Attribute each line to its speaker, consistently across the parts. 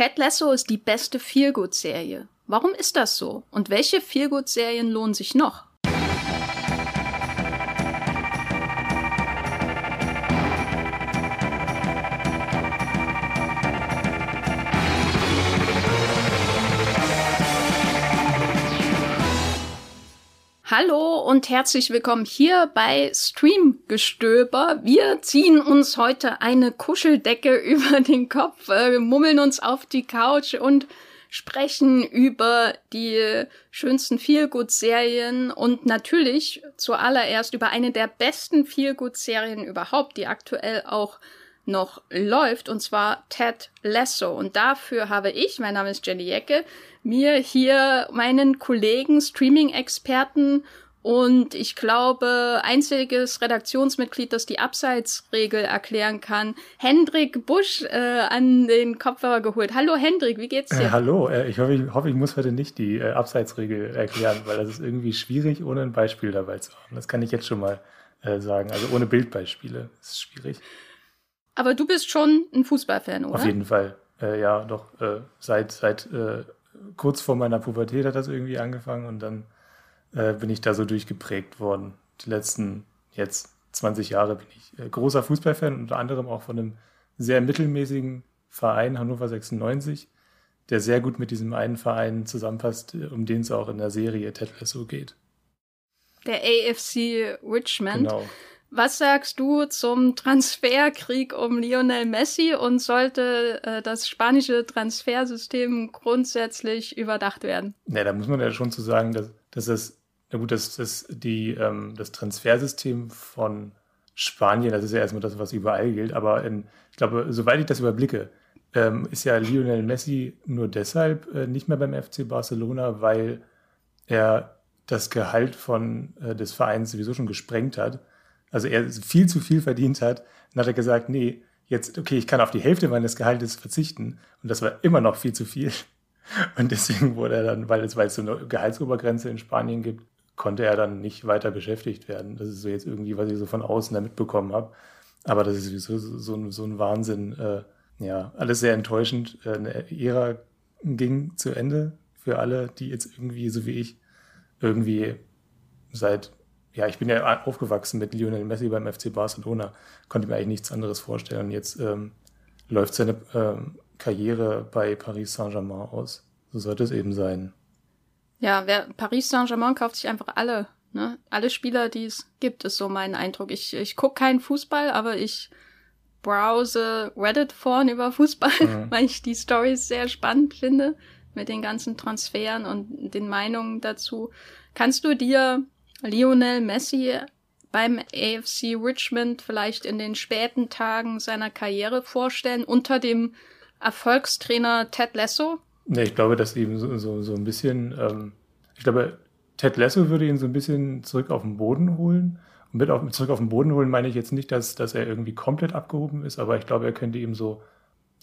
Speaker 1: Ted Lasso ist die beste Feelgood-Serie. Warum ist das so? Und welche Feelgood-Serien lohnen sich noch? Hallo und herzlich willkommen hier bei Streamgestöber. Wir ziehen uns heute eine Kuscheldecke über den Kopf, äh, mummeln uns auf die Couch und sprechen über die schönsten Feelgood-Serien und natürlich zuallererst über eine der besten Feelgood-Serien überhaupt, die aktuell auch noch läuft, und zwar Ted Lasso. Und dafür habe ich, mein Name ist Jenny Jecke, mir hier meinen Kollegen, Streaming-Experten und ich glaube, einziges Redaktionsmitglied, das die Abseitsregel erklären kann, Hendrik Busch äh, an den Kopfhörer geholt. Hallo Hendrik, wie geht's dir?
Speaker 2: Äh, hallo, äh, ich, hoffe, ich hoffe, ich muss heute nicht die äh, Abseitsregel erklären, weil das ist irgendwie schwierig, ohne ein Beispiel dabei zu haben. Das kann ich jetzt schon mal äh, sagen. Also ohne Bildbeispiele ist es schwierig.
Speaker 1: Aber du bist schon ein Fußballfan, oder?
Speaker 2: Auf jeden Fall. Äh, ja, doch seit, seit kurz vor meiner Pubertät hat das irgendwie angefangen und dann äh, bin ich da so durchgeprägt worden. Die letzten jetzt 20 Jahre bin ich äh, großer Fußballfan, unter anderem auch von einem sehr mittelmäßigen Verein Hannover 96, der sehr gut mit diesem einen Verein zusammenpasst, äh, um den es auch in der Serie Ted Lasso geht.
Speaker 1: Der AFC Richmond. Genau. Was sagst du zum Transferkrieg um Lionel Messi und sollte äh, das spanische Transfersystem grundsätzlich überdacht werden?
Speaker 2: Ne, da muss man ja schon zu sagen, dass, dass das, na gut, dass, dass die, ähm, das Transfersystem von Spanien, das ist ja erstmal das, was überall gilt, aber in, ich glaube, soweit ich das überblicke, ähm, ist ja Lionel Messi nur deshalb äh, nicht mehr beim FC Barcelona, weil er das Gehalt von, äh, des Vereins sowieso schon gesprengt hat also er viel zu viel verdient hat, dann hat er gesagt, nee, jetzt, okay, ich kann auf die Hälfte meines Gehaltes verzichten. Und das war immer noch viel zu viel. Und deswegen wurde er dann, weil es, weil es so eine Gehaltsobergrenze in Spanien gibt, konnte er dann nicht weiter beschäftigt werden. Das ist so jetzt irgendwie, was ich so von außen da mitbekommen habe. Aber das ist so, so, so ein Wahnsinn. Äh, ja, alles sehr enttäuschend. Äh, eine Ära ging zu Ende für alle, die jetzt irgendwie, so wie ich, irgendwie seit ja, ich bin ja aufgewachsen mit Lionel Messi beim FC Barcelona, konnte mir eigentlich nichts anderes vorstellen. Und jetzt ähm, läuft seine ähm, Karriere bei Paris Saint-Germain aus. So sollte es eben sein.
Speaker 1: Ja, wer Paris Saint-Germain kauft sich einfach alle, ne? Alle Spieler, die es gibt, ist so mein Eindruck. Ich, ich gucke keinen Fußball, aber ich browse Reddit-Foren über Fußball, mhm. weil ich die Stories sehr spannend finde mit den ganzen Transferen und den Meinungen dazu. Kannst du dir Lionel Messi beim AFC Richmond vielleicht in den späten Tagen seiner Karriere vorstellen, unter dem Erfolgstrainer Ted Lasso?
Speaker 2: Ja, ich glaube, dass ihm so, so, so ein bisschen, ähm, ich glaube, Ted Lasso würde ihn so ein bisschen zurück auf den Boden holen. Und mit auf, zurück auf den Boden holen meine ich jetzt nicht, dass, dass er irgendwie komplett abgehoben ist, aber ich glaube, er könnte ihm so,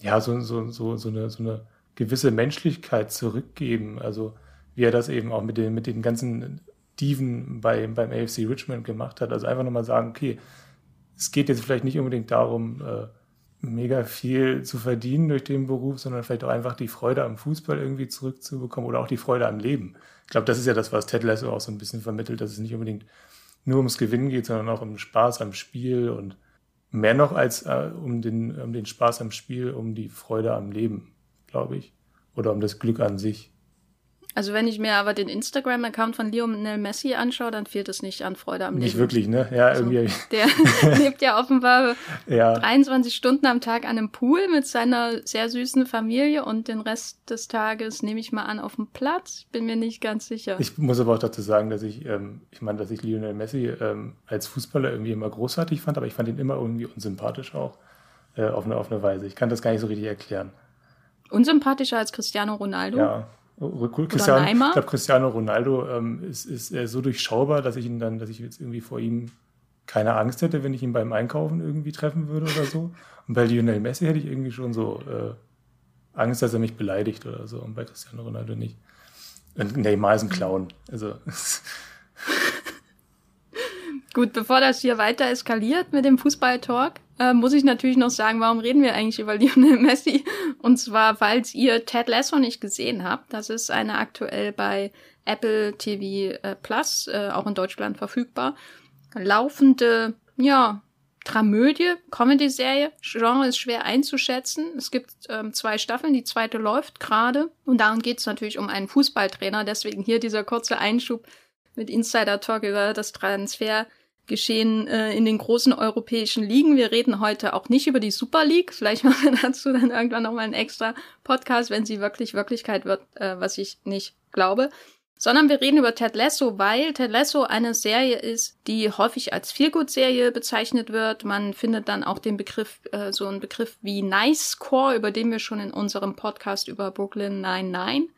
Speaker 2: ja, so, so, so, so, eine, so eine gewisse Menschlichkeit zurückgeben. Also wie er das eben auch mit den, mit den ganzen Steven bei, beim AFC Richmond gemacht hat. Also einfach nochmal sagen, okay, es geht jetzt vielleicht nicht unbedingt darum, äh, mega viel zu verdienen durch den Beruf, sondern vielleicht auch einfach die Freude am Fußball irgendwie zurückzubekommen oder auch die Freude am Leben. Ich glaube, das ist ja das, was Ted Lasso auch so ein bisschen vermittelt, dass es nicht unbedingt nur ums Gewinnen geht, sondern auch um Spaß am Spiel und mehr noch als äh, um, den, um den Spaß am Spiel, um die Freude am Leben, glaube ich. Oder um das Glück an sich.
Speaker 1: Also wenn ich mir aber den Instagram-Account von Lionel Messi anschaue, dann fehlt es nicht an Freude am Leben.
Speaker 2: Nicht wirklich, ne? Ja, also, irgendwie.
Speaker 1: Der lebt ja offenbar ja. 23 Stunden am Tag an einem Pool mit seiner sehr süßen Familie und den Rest des Tages nehme ich mal an auf dem Platz. Bin mir nicht ganz sicher.
Speaker 2: Ich muss aber auch dazu sagen, dass ich, ähm, ich meine, dass ich Lionel Messi ähm, als Fußballer irgendwie immer großartig fand, aber ich fand ihn immer irgendwie unsympathisch auch äh, auf, eine, auf eine Weise. Ich kann das gar nicht so richtig erklären.
Speaker 1: Unsympathischer als Cristiano Ronaldo?
Speaker 2: Ja, Cristiano, ich glaube, Cristiano Ronaldo ähm, ist, ist so durchschaubar, dass ich ihn dann, dass ich jetzt irgendwie vor ihm keine Angst hätte, wenn ich ihn beim Einkaufen irgendwie treffen würde oder so. Und bei Lionel Messi hätte ich irgendwie schon so äh, Angst, dass er mich beleidigt oder so. Und bei Cristiano Ronaldo nicht. Und Neymar ist ein Clown. Also
Speaker 1: Gut, bevor das hier weiter eskaliert mit dem Fußball-Talk, äh, muss ich natürlich noch sagen, warum reden wir eigentlich über Lionel Messi? Und zwar, falls ihr Ted Lasso nicht gesehen habt. Das ist eine aktuell bei Apple TV äh, Plus, äh, auch in Deutschland verfügbar, laufende, ja, Dramödie, Comedy-Serie. Genre ist schwer einzuschätzen. Es gibt ähm, zwei Staffeln, die zweite läuft gerade. Und darum geht es natürlich um einen Fußballtrainer. Deswegen hier dieser kurze Einschub mit Insider Talk über das Transfergeschehen äh, in den großen europäischen Ligen. Wir reden heute auch nicht über die Super League. Vielleicht machen wir dazu dann irgendwann nochmal einen extra Podcast, wenn sie wirklich Wirklichkeit wird, äh, was ich nicht glaube sondern wir reden über Ted Lasso, weil Ted Lasso eine Serie ist, die häufig als Feelgood-Serie bezeichnet wird. Man findet dann auch den Begriff, äh, so einen Begriff wie Nice Core, über den wir schon in unserem Podcast über Brooklyn 99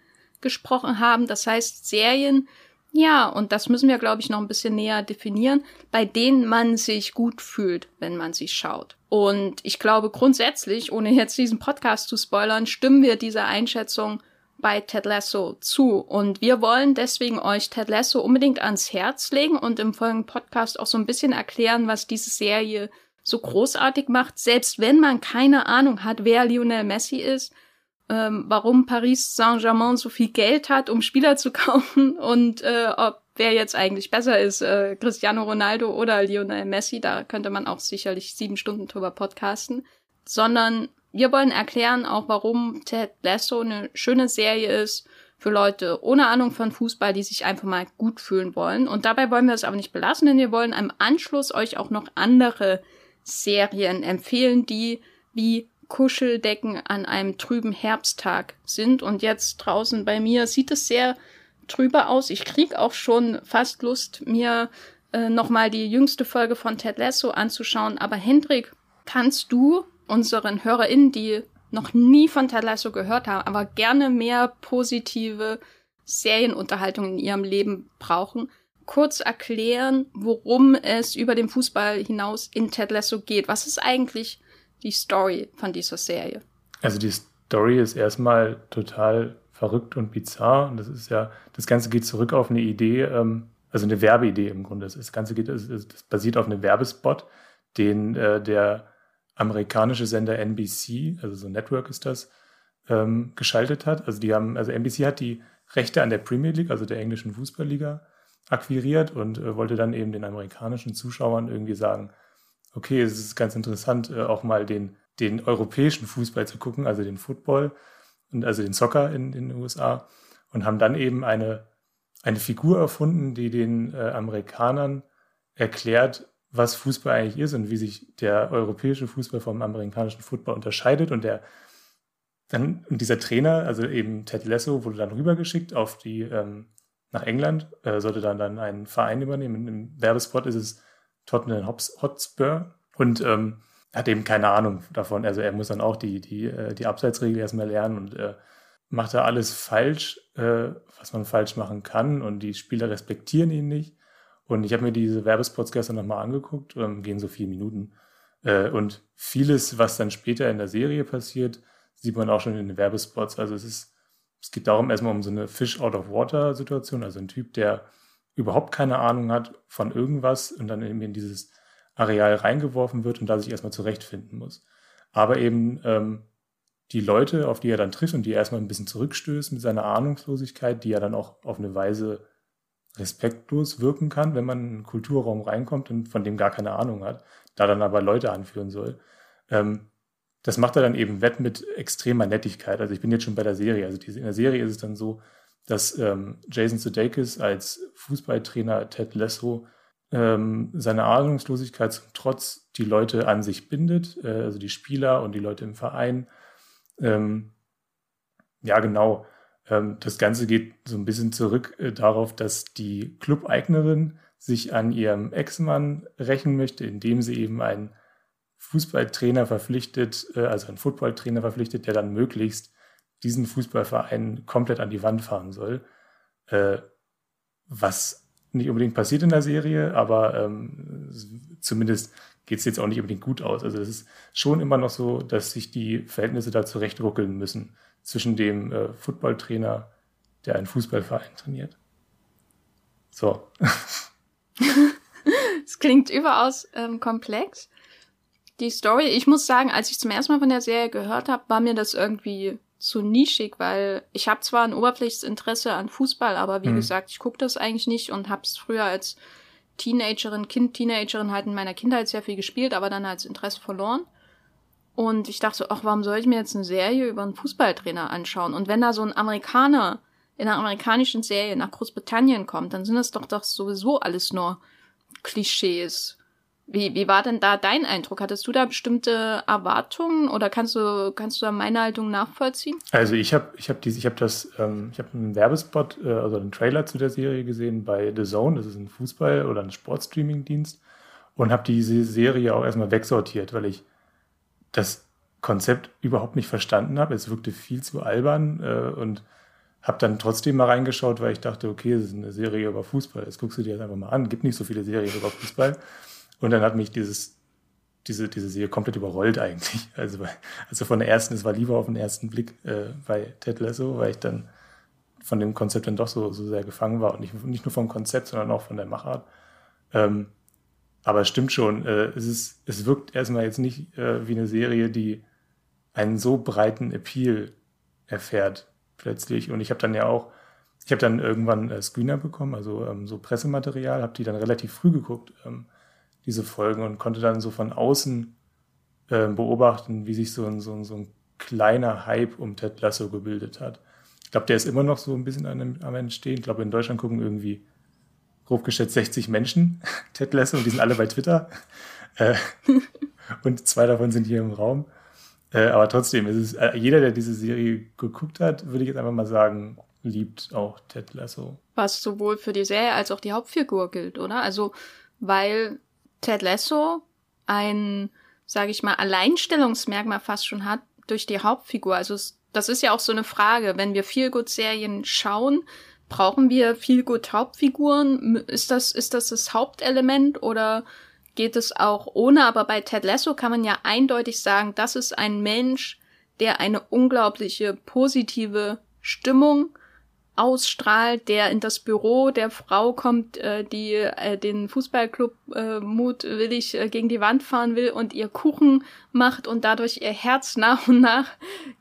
Speaker 1: gesprochen haben. Das heißt Serien, ja, und das müssen wir, glaube ich, noch ein bisschen näher definieren, bei denen man sich gut fühlt, wenn man sie schaut. Und ich glaube grundsätzlich, ohne jetzt diesen Podcast zu spoilern, stimmen wir dieser Einschätzung bei Ted Lasso zu. Und wir wollen deswegen euch Ted Lasso unbedingt ans Herz legen und im folgenden Podcast auch so ein bisschen erklären, was diese Serie so großartig macht, selbst wenn man keine Ahnung hat, wer Lionel Messi ist, ähm, warum Paris Saint-Germain so viel Geld hat, um Spieler zu kaufen und äh, ob wer jetzt eigentlich besser ist, äh, Cristiano Ronaldo oder Lionel Messi, da könnte man auch sicherlich sieben Stunden drüber podcasten, sondern wir wollen erklären auch, warum Ted Lasso eine schöne Serie ist für Leute ohne Ahnung von Fußball, die sich einfach mal gut fühlen wollen. Und dabei wollen wir es aber nicht belassen, denn wir wollen im Anschluss euch auch noch andere Serien empfehlen, die wie Kuscheldecken an einem trüben Herbsttag sind. Und jetzt draußen bei mir sieht es sehr trüber aus. Ich krieg auch schon fast Lust, mir äh, nochmal die jüngste Folge von Ted Lasso anzuschauen. Aber Hendrik, kannst du unseren HörerInnen, die noch nie von Ted Lasso gehört haben, aber gerne mehr positive Serienunterhaltung in ihrem Leben brauchen, kurz erklären, worum es über den Fußball hinaus in Ted Lasso geht. Was ist eigentlich die Story von dieser Serie?
Speaker 2: Also die Story ist erstmal total verrückt und bizarr. Und das ist ja, das Ganze geht zurück auf eine Idee, ähm, also eine Werbeidee im Grunde. Das Ganze geht, das, das basiert auf einem Werbespot, den äh, der amerikanische Sender NBC, also so ein Network ist das, ähm, geschaltet hat. Also die haben, also NBC hat die Rechte an der Premier League, also der englischen Fußballliga, akquiriert und äh, wollte dann eben den amerikanischen Zuschauern irgendwie sagen, okay, es ist ganz interessant, äh, auch mal den, den europäischen Fußball zu gucken, also den Football und also den Soccer in, in den USA und haben dann eben eine, eine Figur erfunden, die den äh, Amerikanern erklärt, was Fußball eigentlich ist und wie sich der europäische Fußball vom amerikanischen Football unterscheidet. Und der dann und dieser Trainer, also eben Ted Lasso, wurde dann rübergeschickt auf die ähm, nach England, äh, sollte dann dann einen Verein übernehmen. Im Werbespot ist es Tottenham Hotspur und ähm, hat eben keine Ahnung davon. Also er muss dann auch die die äh, die Abseitsregel erstmal lernen und äh, macht da alles falsch, äh, was man falsch machen kann und die Spieler respektieren ihn nicht. Und ich habe mir diese Werbespots gestern nochmal angeguckt, ähm, gehen so vier Minuten. Äh, und vieles, was dann später in der Serie passiert, sieht man auch schon in den Werbespots. Also es ist, es geht darum erstmal um so eine Fish out of water Situation, also ein Typ, der überhaupt keine Ahnung hat von irgendwas und dann eben in dieses Areal reingeworfen wird und da sich erstmal zurechtfinden muss. Aber eben ähm, die Leute, auf die er dann trifft und die er erstmal ein bisschen zurückstößt mit seiner Ahnungslosigkeit, die er dann auch auf eine Weise respektlos wirken kann, wenn man in einen Kulturraum reinkommt und von dem gar keine Ahnung hat, da dann aber Leute anführen soll. Ähm, das macht er dann eben wett mit extremer Nettigkeit. Also ich bin jetzt schon bei der Serie. Also in der Serie ist es dann so, dass ähm, Jason Sudeikis als Fußballtrainer Ted Lasso ähm, seine Ahnungslosigkeit zum Trotz die Leute an sich bindet, äh, also die Spieler und die Leute im Verein. Ähm, ja, genau. Ähm, das Ganze geht so ein bisschen zurück äh, darauf, dass die Clubeignerin sich an ihrem Ex-Mann rächen möchte, indem sie eben einen Fußballtrainer verpflichtet, äh, also einen Footballtrainer verpflichtet, der dann möglichst diesen Fußballverein komplett an die Wand fahren soll. Äh, was nicht unbedingt passiert in der Serie, aber ähm, zumindest geht es jetzt auch nicht unbedingt gut aus. Also es ist schon immer noch so, dass sich die Verhältnisse da zurechtruckeln müssen zwischen dem äh, Footballtrainer, der einen Fußballverein trainiert. So.
Speaker 1: es klingt überaus ähm, komplex. Die Story, ich muss sagen, als ich zum ersten Mal von der Serie gehört habe, war mir das irgendwie zu nischig, weil ich habe zwar ein oberflächliches Interesse an Fußball, aber wie mhm. gesagt, ich gucke das eigentlich nicht und habe es früher als Teenagerin, Kind, Teenagerin halt in meiner Kindheit sehr viel gespielt, aber dann als Interesse verloren. Und ich dachte so, ach, warum soll ich mir jetzt eine Serie über einen Fußballtrainer anschauen? Und wenn da so ein Amerikaner in einer amerikanischen Serie nach Großbritannien kommt, dann sind das doch doch sowieso alles nur Klischees. Wie, wie war denn da dein Eindruck? Hattest du da bestimmte Erwartungen oder kannst du, kannst du da meine Haltung nachvollziehen?
Speaker 2: Also ich habe ich hab hab das, ähm, ich habe einen Werbespot, äh, also einen Trailer zu der Serie gesehen bei The Zone, das ist ein Fußball- oder ein Sportstreaming-Dienst und habe diese Serie auch erstmal wegsortiert, weil ich das Konzept überhaupt nicht verstanden habe. Es wirkte viel zu albern äh, und habe dann trotzdem mal reingeschaut, weil ich dachte, okay, das ist eine Serie über Fußball. Das guckst du dir jetzt einfach mal an. Gibt nicht so viele Serien über Fußball. Und dann hat mich dieses, diese, diese Serie komplett überrollt eigentlich. Also, also von der ersten, es war lieber auf den ersten Blick äh, bei Ted Lasso, weil ich dann von dem Konzept dann doch so, so sehr gefangen war und nicht, nicht nur vom Konzept, sondern auch von der Machart. Ähm, aber es stimmt schon, äh, es, ist, es wirkt erstmal jetzt nicht äh, wie eine Serie, die einen so breiten Appeal erfährt plötzlich. Und ich habe dann ja auch, ich habe dann irgendwann äh, Screener bekommen, also ähm, so Pressematerial, habe die dann relativ früh geguckt. Ähm, diese Folgen und konnte dann so von außen äh, beobachten, wie sich so ein, so, ein, so ein kleiner Hype um Ted Lasso gebildet hat. Ich glaube, der ist immer noch so ein bisschen am, am Entstehen. Ich glaube, in Deutschland gucken irgendwie grob geschätzt 60 Menschen Ted Lasso und die sind alle bei Twitter. Äh, und zwei davon sind hier im Raum. Äh, aber trotzdem, es, äh, jeder, der diese Serie geguckt hat, würde ich jetzt einfach mal sagen, liebt auch Ted Lasso.
Speaker 1: Was sowohl für die Serie als auch die Hauptfigur gilt, oder? Also, weil Ted Lasso ein, sage ich mal, Alleinstellungsmerkmal fast schon hat durch die Hauptfigur. Also es, das ist ja auch so eine Frage, wenn wir Feelgood-Serien schauen, brauchen wir Feelgood-Hauptfiguren? Ist das, ist das das Hauptelement oder geht es auch ohne? Aber bei Ted Lasso kann man ja eindeutig sagen, das ist ein Mensch, der eine unglaubliche positive Stimmung ausstrahlt, der in das Büro der Frau kommt, äh, die äh, den Fußballclub äh, mutwillig äh, gegen die Wand fahren will und ihr Kuchen macht und dadurch ihr Herz nach und nach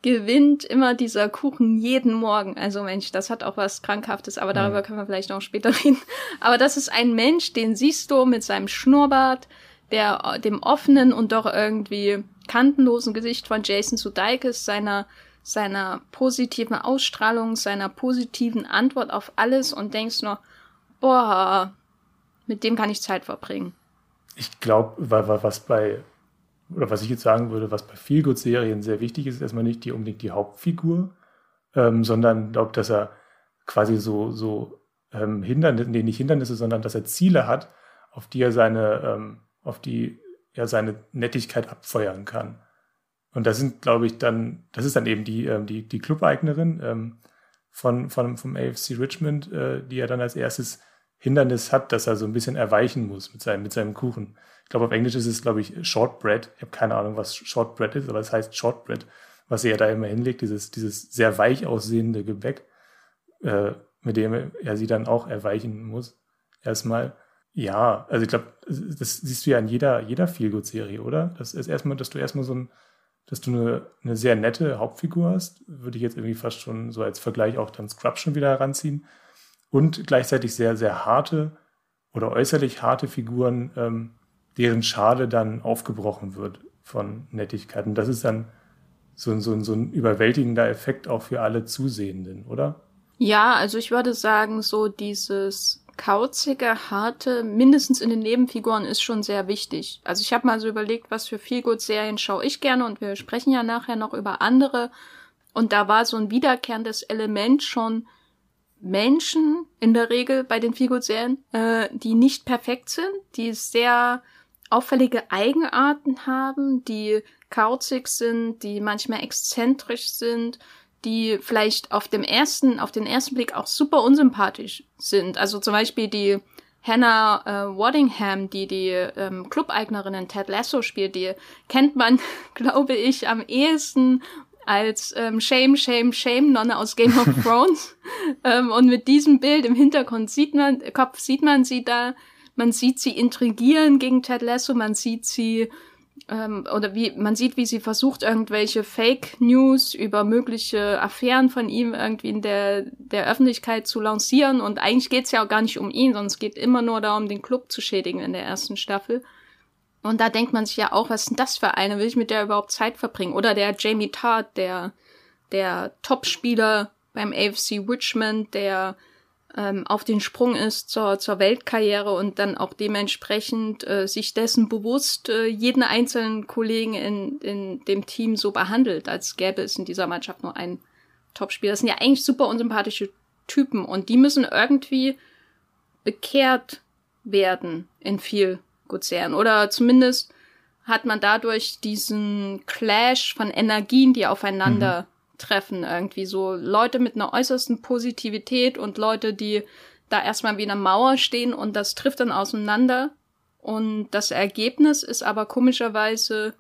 Speaker 1: gewinnt. Immer dieser Kuchen jeden Morgen. Also Mensch, das hat auch was Krankhaftes, aber darüber können wir vielleicht noch später reden. Aber das ist ein Mensch, den siehst du mit seinem Schnurrbart, der dem offenen und doch irgendwie kantenlosen Gesicht von Jason Sudeikis, seiner seiner positiven Ausstrahlung, seiner positiven Antwort auf alles und denkst nur, boah, mit dem kann ich Zeit verbringen.
Speaker 2: Ich glaube, was bei, oder was ich jetzt sagen würde, was bei Feelgood-Serien sehr wichtig ist, ist erstmal nicht die, unbedingt die Hauptfigur, ähm, sondern glaube, dass er quasi so, so ähm, Hindernisse, nee, nicht Hindernisse, sondern dass er Ziele hat, auf die er seine, ähm, auf die er seine Nettigkeit abfeuern kann. Und das sind, glaube ich, dann, das ist dann eben die, ähm, die, die Clubeignerin ähm, von, von, vom AFC Richmond, äh, die er dann als erstes Hindernis hat, dass er so ein bisschen erweichen muss mit seinem, mit seinem Kuchen. Ich glaube, auf Englisch ist es, glaube ich, Shortbread. Ich habe keine Ahnung, was Shortbread ist, aber es heißt Shortbread, was er da immer hinlegt, dieses, dieses sehr weich aussehende Gebäck, äh, mit dem er sie dann auch erweichen muss. Erstmal. Ja, also ich glaube, das siehst du ja in jeder, jeder Feelgood-Serie, oder? Das ist erstmal, dass du erstmal so ein, dass du eine, eine sehr nette Hauptfigur hast, würde ich jetzt irgendwie fast schon so als Vergleich auch dann Scrub schon wieder heranziehen. Und gleichzeitig sehr, sehr harte oder äußerlich harte Figuren, ähm, deren Schale dann aufgebrochen wird von Nettigkeit. Und das ist dann so, so, so ein überwältigender Effekt auch für alle Zusehenden, oder?
Speaker 1: Ja, also ich würde sagen, so dieses kauzige, harte, mindestens in den Nebenfiguren ist schon sehr wichtig. Also ich habe mal so überlegt, was für Feelgood-Serien schaue ich gerne und wir sprechen ja nachher noch über andere. Und da war so ein wiederkehrendes Element schon Menschen in der Regel bei den Feelgood-Serien, äh, die nicht perfekt sind, die sehr auffällige Eigenarten haben, die kauzig sind, die manchmal exzentrisch sind, die vielleicht auf dem ersten, auf den ersten Blick auch super unsympathisch sind. Also zum Beispiel die Hannah äh, Waddingham, die die ähm, Clubeignerin in Ted Lasso spielt, die kennt man, glaube ich, am ehesten als ähm, Shame, Shame, Shame Nonne aus Game of Thrones. ähm, und mit diesem Bild im Hintergrund sieht man, Kopf sieht man sie da man sieht sie intrigieren gegen Ted Lasso, man sieht sie ähm, oder wie man sieht, wie sie versucht, irgendwelche Fake News über mögliche Affären von ihm irgendwie in der, der Öffentlichkeit zu lancieren. Und eigentlich geht's ja auch gar nicht um ihn, sondern es geht immer nur darum, den Club zu schädigen in der ersten Staffel. Und da denkt man sich ja auch, was ist denn das für eine? Will ich mit der überhaupt Zeit verbringen? Oder der Jamie Tart, der, der Topspieler beim AFC Richmond, der ähm, auf den Sprung ist zur, zur Weltkarriere und dann auch dementsprechend äh, sich dessen bewusst äh, jeden einzelnen Kollegen in, in dem Team so behandelt, als gäbe es in dieser Mannschaft nur einen Topspieler. Das sind ja eigentlich super unsympathische Typen und die müssen irgendwie bekehrt werden in viel Gutserien. Oder zumindest hat man dadurch diesen Clash von Energien, die aufeinander mhm. Treffen, irgendwie so Leute mit einer äußersten Positivität und Leute, die da erstmal wie eine Mauer stehen und das trifft dann auseinander. Und das Ergebnis ist aber komischerweise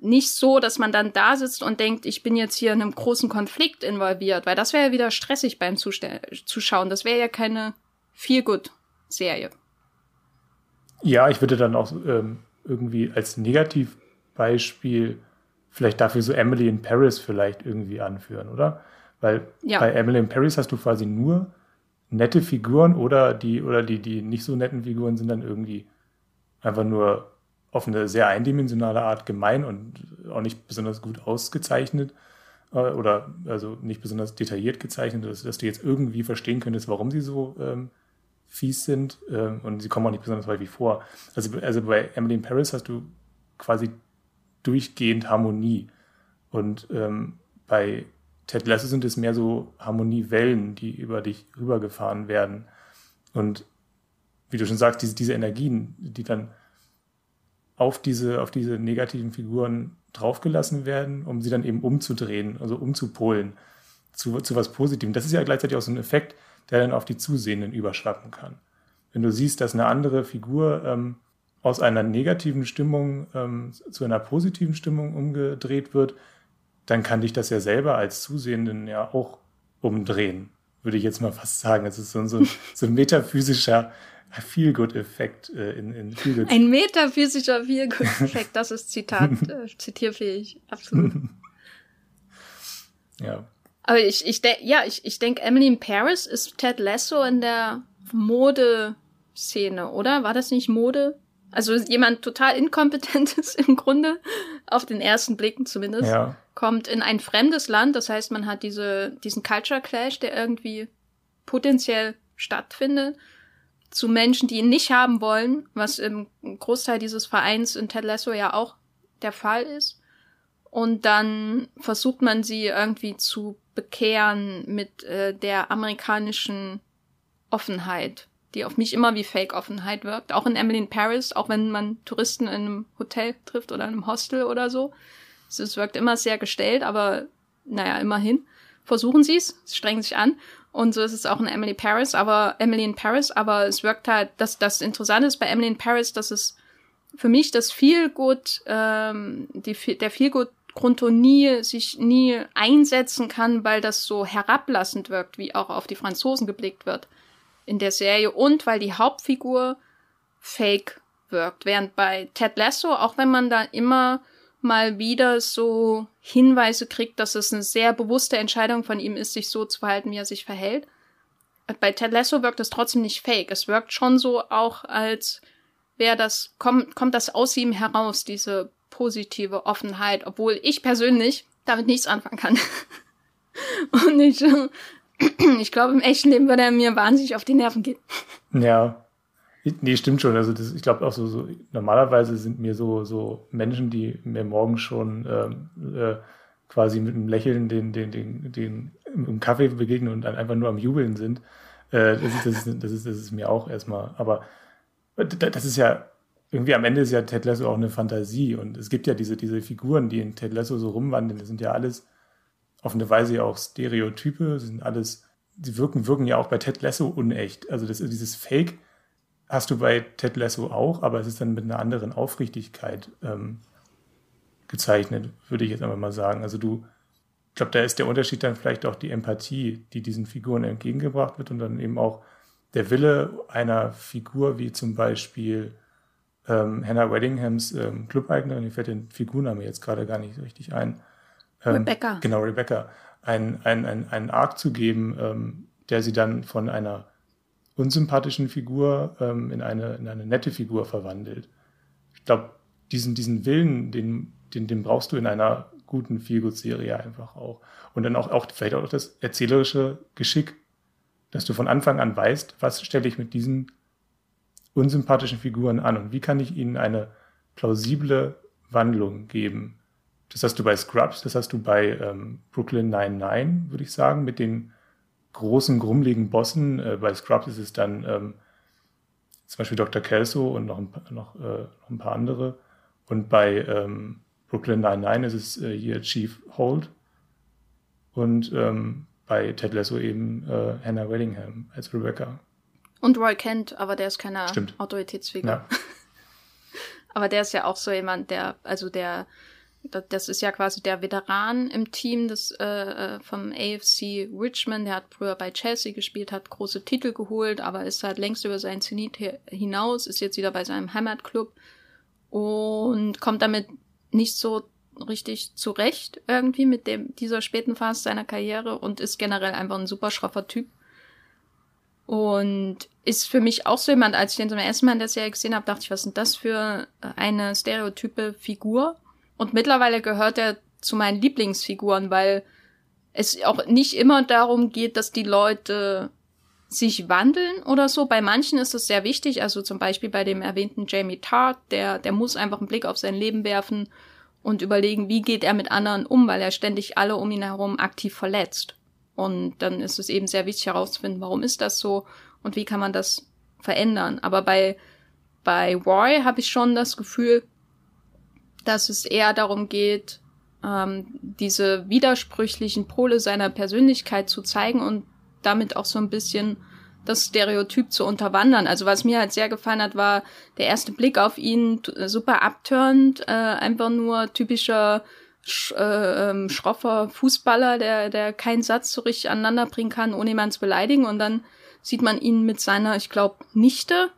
Speaker 1: nicht so, dass man dann da sitzt und denkt, ich bin jetzt hier in einem großen Konflikt involviert, weil das wäre ja wieder stressig beim Zuschauen. Das wäre ja keine Feel-Good-Serie.
Speaker 2: Ja, ich würde dann auch ähm, irgendwie als Negativbeispiel vielleicht dafür so Emily in Paris vielleicht irgendwie anführen, oder? Weil ja. bei Emily in Paris hast du quasi nur nette Figuren oder die oder die die nicht so netten Figuren sind dann irgendwie einfach nur auf eine sehr eindimensionale Art gemein und auch nicht besonders gut ausgezeichnet äh, oder also nicht besonders detailliert gezeichnet, dass, dass, du jetzt irgendwie verstehen könntest, warum sie so ähm, fies sind äh, und sie kommen auch nicht besonders häufig vor. Also, also bei Emily in Paris hast du quasi durchgehend Harmonie und ähm, bei Ted Lasso sind es mehr so Harmoniewellen, die über dich rübergefahren werden und wie du schon sagst, diese, diese Energien, die dann auf diese, auf diese negativen Figuren draufgelassen werden, um sie dann eben umzudrehen, also umzupolen zu, zu was Positivem. Das ist ja gleichzeitig auch so ein Effekt, der dann auf die Zusehenden überschwappen kann. Wenn du siehst, dass eine andere Figur ähm, aus einer negativen Stimmung ähm, zu einer positiven Stimmung umgedreht wird, dann kann dich das ja selber als Zusehenden ja auch umdrehen, würde ich jetzt mal fast sagen. Es ist so, so, so ein metaphysischer Feel-Good-Effekt äh, in, in
Speaker 1: Feel Ein metaphysischer Feel-Good-Effekt, das ist Zitat, äh, zitierfähig, absolut.
Speaker 2: ja.
Speaker 1: Aber ich, ich denke, ja, ich, ich denke, Emily in Paris ist Ted Lasso in der Modeszene, oder? War das nicht Mode? Also jemand total inkompetentes im Grunde, auf den ersten Blicken zumindest, ja. kommt in ein fremdes Land. Das heißt, man hat diese, diesen Culture Clash, der irgendwie potenziell stattfindet, zu Menschen, die ihn nicht haben wollen, was im Großteil dieses Vereins in Ted Lasso ja auch der Fall ist. Und dann versucht man sie irgendwie zu bekehren mit äh, der amerikanischen Offenheit, die auf mich immer wie Fake-Offenheit wirkt. Auch in Emily in Paris, auch wenn man Touristen in einem Hotel trifft oder in einem Hostel oder so. Es wirkt immer sehr gestellt, aber naja, immerhin. Versuchen sie es, strengen sich an. Und so ist es auch in Emily Paris, aber Emily in Paris, aber es wirkt halt, dass das Interessante ist bei Emily in Paris, dass es für mich das viel gut, ähm, die, der viel gut Grunto nie sich nie einsetzen kann, weil das so herablassend wirkt, wie auch auf die Franzosen geblickt wird in der Serie und weil die Hauptfigur fake wirkt, während bei Ted Lasso, auch wenn man da immer mal wieder so Hinweise kriegt, dass es eine sehr bewusste Entscheidung von ihm ist, sich so zu verhalten, wie er sich verhält. Bei Ted Lasso wirkt es trotzdem nicht fake. Es wirkt schon so auch, als wäre das, kommt, kommt das aus ihm heraus, diese positive Offenheit, obwohl ich persönlich damit nichts anfangen kann. Und ich, ich glaube, im echten Leben würde er mir wahnsinnig auf die Nerven gehen.
Speaker 2: Ja. Nee, stimmt schon. Also das, ich glaube auch so, so, normalerweise sind mir so, so Menschen, die mir morgen schon ähm, äh, quasi mit einem Lächeln den, den, den, den im Kaffee begegnen und dann einfach nur am Jubeln sind. Äh, das, ist, das, ist, das, ist, das ist mir auch erstmal. Aber das ist ja irgendwie am Ende ist ja Ted Lasso auch eine Fantasie und es gibt ja diese, diese Figuren, die in Ted Lasso so rumwandeln, das sind ja alles auf eine Weise ja auch Stereotype, sind alles, die wirken, wirken ja auch bei Ted Lasso unecht. Also das, dieses Fake hast du bei Ted Lasso auch, aber es ist dann mit einer anderen Aufrichtigkeit ähm, gezeichnet, würde ich jetzt einfach mal sagen. Also du, ich glaube, da ist der Unterschied dann vielleicht auch die Empathie, die diesen Figuren entgegengebracht wird und dann eben auch der Wille einer Figur wie zum Beispiel ähm, Hannah Weddinghams ähm, Clubeignerin, mir fällt den Figurname jetzt gerade gar nicht so richtig ein.
Speaker 1: Ähm, Rebecca.
Speaker 2: Genau, Rebecca. Ein, ein, ein, einen Arc zu geben, ähm, der sie dann von einer unsympathischen Figur ähm, in, eine, in eine nette Figur verwandelt. Ich glaube, diesen, diesen Willen, den, den, den brauchst du in einer guten Feelgood-Serie einfach auch. Und dann auch, auch vielleicht auch das erzählerische Geschick, dass du von Anfang an weißt, was stelle ich mit diesen unsympathischen Figuren an und wie kann ich ihnen eine plausible Wandlung geben. Das hast du bei Scrubs, das hast du bei ähm, Brooklyn 99, würde ich sagen, mit den großen, grummeligen Bossen. Äh, bei Scrubs ist es dann ähm, zum Beispiel Dr. Kelso und noch ein, noch, äh, noch ein paar andere. Und bei ähm, Brooklyn 99 ist es äh, hier Chief Holt. Und ähm, bei Ted Lasso eben äh, Hannah Wellingham als Rebecca.
Speaker 1: Und Roy Kent, aber der ist keine
Speaker 2: Stimmt.
Speaker 1: Autoritätsfigur.
Speaker 2: Ja.
Speaker 1: aber der ist ja auch so jemand, der, also der, das ist ja quasi der Veteran im Team des äh, äh vom AFC Richmond. Der hat früher bei Chelsea gespielt, hat große Titel geholt, aber ist halt längst über seinen Zenit hinaus, ist jetzt wieder bei seinem Heimatclub und kommt damit nicht so richtig zurecht irgendwie mit dem dieser späten Phase seiner Karriere und ist generell einfach ein super schroffer Typ. Und ist für mich auch so jemand, als ich den zum ersten Mal in der Serie gesehen habe, dachte ich, was sind das für eine stereotype Figur? Und mittlerweile gehört er zu meinen Lieblingsfiguren, weil es auch nicht immer darum geht, dass die Leute sich wandeln oder so. Bei manchen ist es sehr wichtig, also zum Beispiel bei dem erwähnten Jamie Tart, der, der muss einfach einen Blick auf sein Leben werfen und überlegen, wie geht er mit anderen um, weil er ständig alle um ihn herum aktiv verletzt. Und dann ist es eben sehr wichtig herauszufinden, warum ist das so und wie kann man das verändern. Aber bei, bei Roy habe ich schon das Gefühl, dass es eher darum geht, ähm, diese widersprüchlichen Pole seiner Persönlichkeit zu zeigen und damit auch so ein bisschen das Stereotyp zu unterwandern. Also was mir halt sehr gefallen hat, war der erste Blick auf ihn super abturnt, äh, einfach nur typischer sch, äh, ähm, schroffer Fußballer, der, der keinen Satz so richtig aneinander bringen kann, ohne jemanden zu beleidigen. Und dann sieht man ihn mit seiner, ich glaube, Nichte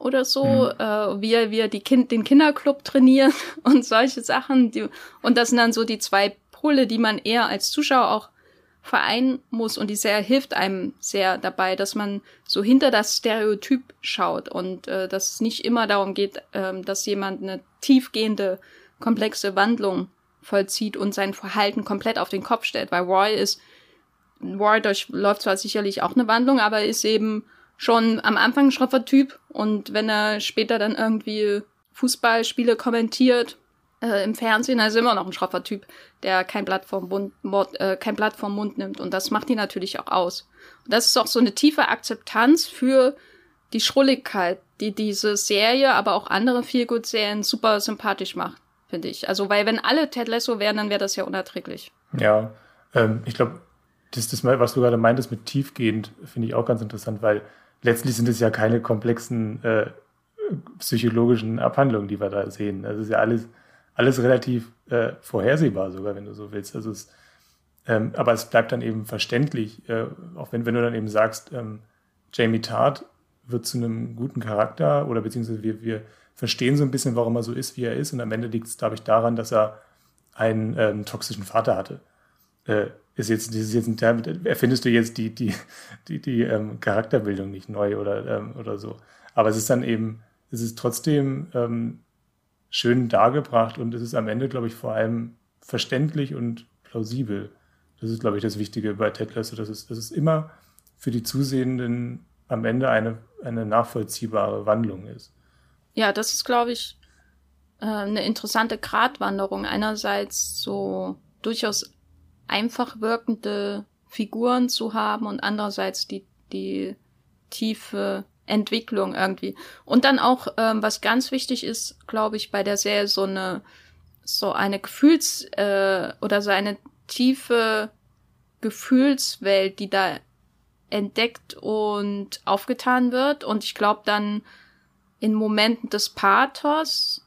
Speaker 1: oder so, mhm. äh, wie er die kind, den Kinderclub trainiert und solche Sachen. Die, und das sind dann so die zwei Pole, die man eher als Zuschauer auch vereinen muss und die sehr hilft einem sehr dabei, dass man so hinter das Stereotyp schaut und äh, dass es nicht immer darum geht, äh, dass jemand eine tiefgehende, komplexe Wandlung vollzieht und sein Verhalten komplett auf den Kopf stellt, weil Roy ist, Roy durchläuft zwar sicherlich auch eine Wandlung, aber ist eben schon am Anfang ein schroffer Typ und wenn er später dann irgendwie Fußballspiele kommentiert äh, im Fernsehen, also immer noch ein schroffer Typ, der kein Blatt vom Mund, äh, kein Blatt vom Mund nimmt und das macht ihn natürlich auch aus. Und das ist auch so eine tiefe Akzeptanz für die Schrulligkeit, die diese Serie, aber auch andere Feelgood-Serien super sympathisch macht finde ich. Also, weil wenn alle Ted Lasso wären, dann wäre das ja unerträglich.
Speaker 2: Ja, ähm, ich glaube, das, das, was du gerade meintest mit tiefgehend, finde ich auch ganz interessant, weil letztlich sind es ja keine komplexen äh, psychologischen Abhandlungen, die wir da sehen. Das ist ja alles, alles relativ äh, vorhersehbar, sogar, wenn du so willst. Also es, ähm, aber es bleibt dann eben verständlich, äh, auch wenn, wenn du dann eben sagst, ähm, Jamie Tart wird zu einem guten Charakter oder beziehungsweise wir, wir verstehen so ein bisschen, warum er so ist, wie er ist. Und am Ende liegt es, glaube ich, daran, dass er einen ähm, toxischen Vater hatte. Äh, ist jetzt, ist jetzt damit erfindest du jetzt die, die, die, die ähm, Charakterbildung nicht neu oder, ähm, oder so. Aber es ist dann eben, es ist trotzdem ähm, schön dargebracht und es ist am Ende, glaube ich, vor allem verständlich und plausibel. Das ist, glaube ich, das Wichtige bei Ted Lasso, dass es, dass es immer für die Zusehenden am Ende eine, eine nachvollziehbare Wandlung ist.
Speaker 1: Ja, das ist, glaube ich, äh, eine interessante Gratwanderung. Einerseits so durchaus einfach wirkende Figuren zu haben und andererseits die, die tiefe Entwicklung irgendwie. Und dann auch, ähm, was ganz wichtig ist, glaube ich, bei der Serie so eine, so eine Gefühls- äh, oder so eine tiefe Gefühlswelt, die da entdeckt und aufgetan wird. Und ich glaube dann in Momenten des Pathos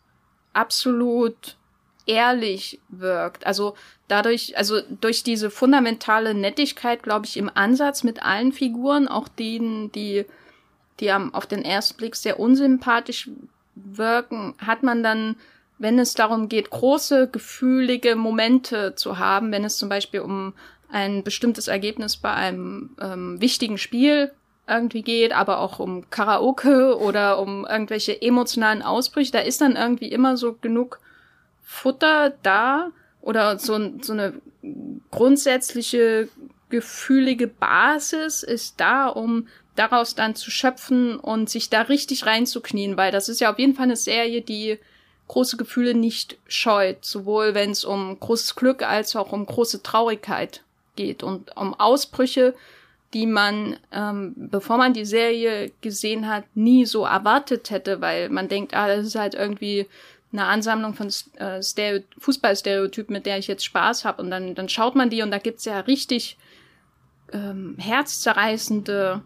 Speaker 1: absolut ehrlich wirkt. Also dadurch, also durch diese fundamentale Nettigkeit, glaube ich, im Ansatz mit allen Figuren, auch denen, die die am, auf den ersten Blick sehr unsympathisch wirken, hat man dann, wenn es darum geht, große gefühlige Momente zu haben, wenn es zum Beispiel um ein bestimmtes Ergebnis bei einem ähm, wichtigen Spiel irgendwie geht, aber auch um Karaoke oder um irgendwelche emotionalen Ausbrüche, da ist dann irgendwie immer so genug Futter da oder so, so eine grundsätzliche gefühlige Basis ist da, um daraus dann zu schöpfen und sich da richtig reinzuknien, weil das ist ja auf jeden Fall eine Serie, die große Gefühle nicht scheut, sowohl wenn es um großes Glück als auch um große Traurigkeit geht und um Ausbrüche, die man, ähm, bevor man die Serie gesehen hat, nie so erwartet hätte, weil man denkt, ah, das ist halt irgendwie eine Ansammlung von äh, Stereo Fußballstereotypen, mit der ich jetzt Spaß habe. Und dann, dann schaut man die und da gibt's ja richtig ähm, herzzerreißende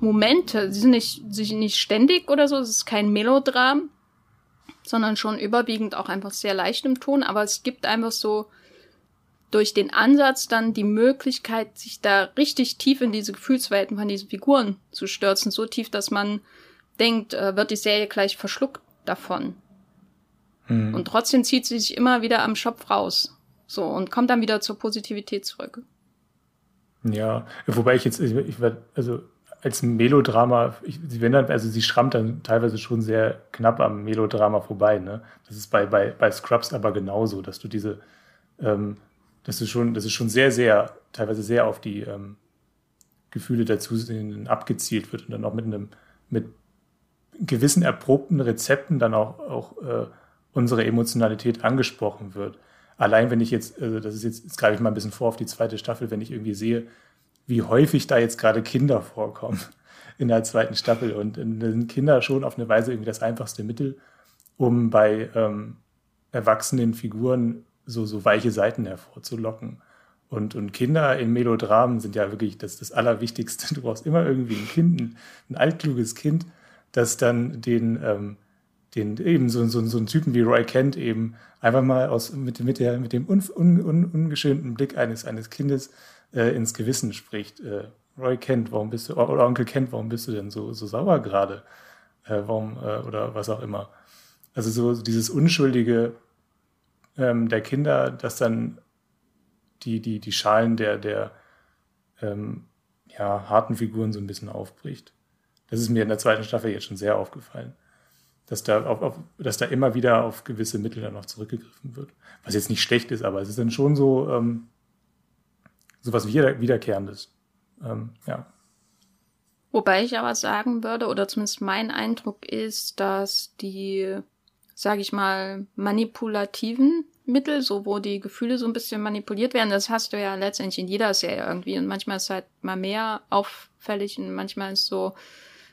Speaker 1: Momente. Sie sind nicht, sie nicht ständig oder so, es ist kein Melodram, sondern schon überwiegend auch einfach sehr leicht im Ton, aber es gibt einfach so durch den Ansatz dann die Möglichkeit, sich da richtig tief in diese Gefühlswelten von diesen Figuren zu stürzen, so tief, dass man denkt, äh, wird die Serie gleich verschluckt davon. Mhm. Und trotzdem zieht sie sich immer wieder am Schopf raus. So, und kommt dann wieder zur Positivität zurück.
Speaker 2: Ja, wobei ich jetzt, ich, ich also als Melodrama, ich, sie wenn dann, also sie schrammt dann teilweise schon sehr knapp am Melodrama vorbei, ne? Das ist bei, bei, bei Scrubs aber genauso, dass du diese, ähm, dass du schon, das ist schon sehr, sehr, teilweise sehr auf die ähm, Gefühle der Zusehenden abgezielt wird und dann auch mit einem, mit gewissen erprobten Rezepten dann auch, auch äh, unsere Emotionalität angesprochen wird. Allein wenn ich jetzt, also das ist jetzt, jetzt greife ich mal ein bisschen vor auf die zweite Staffel, wenn ich irgendwie sehe, wie häufig da jetzt gerade Kinder vorkommen in der zweiten Staffel. Und da sind Kinder schon auf eine Weise irgendwie das einfachste Mittel, um bei ähm, erwachsenen Figuren so, so weiche Seiten hervorzulocken. Und, und Kinder in Melodramen sind ja wirklich das, das Allerwichtigste. Du brauchst immer irgendwie ein Kind, ein, ein altkluges Kind, das dann den, ähm, den eben so, so, so einen Typen wie Roy Kent eben einfach mal aus, mit, mit, der, mit dem un, un, un, ungeschönten Blick eines, eines Kindes äh, ins Gewissen spricht. Äh, Roy Kent, warum bist du, oder Onkel Kent, warum bist du denn so, so sauer gerade? Äh, warum, äh, oder was auch immer. Also so dieses Unschuldige ähm, der Kinder, das dann die, die, die Schalen der, der ähm, ja, harten Figuren so ein bisschen aufbricht. Das ist mir in der zweiten Staffel jetzt schon sehr aufgefallen. Dass da, auf, auf, dass da immer wieder auf gewisse Mittel dann noch zurückgegriffen wird. Was jetzt nicht schlecht ist, aber es ist dann schon so, ähm, sowas wieder, Wiederkehrendes. Ähm, ja.
Speaker 1: Wobei ich aber sagen würde, oder zumindest mein Eindruck ist, dass die, sage ich mal, manipulativen Mittel, so wo die Gefühle so ein bisschen manipuliert werden, das hast du ja letztendlich in jeder Serie irgendwie. Und manchmal ist halt mal mehr auffällig und manchmal ist so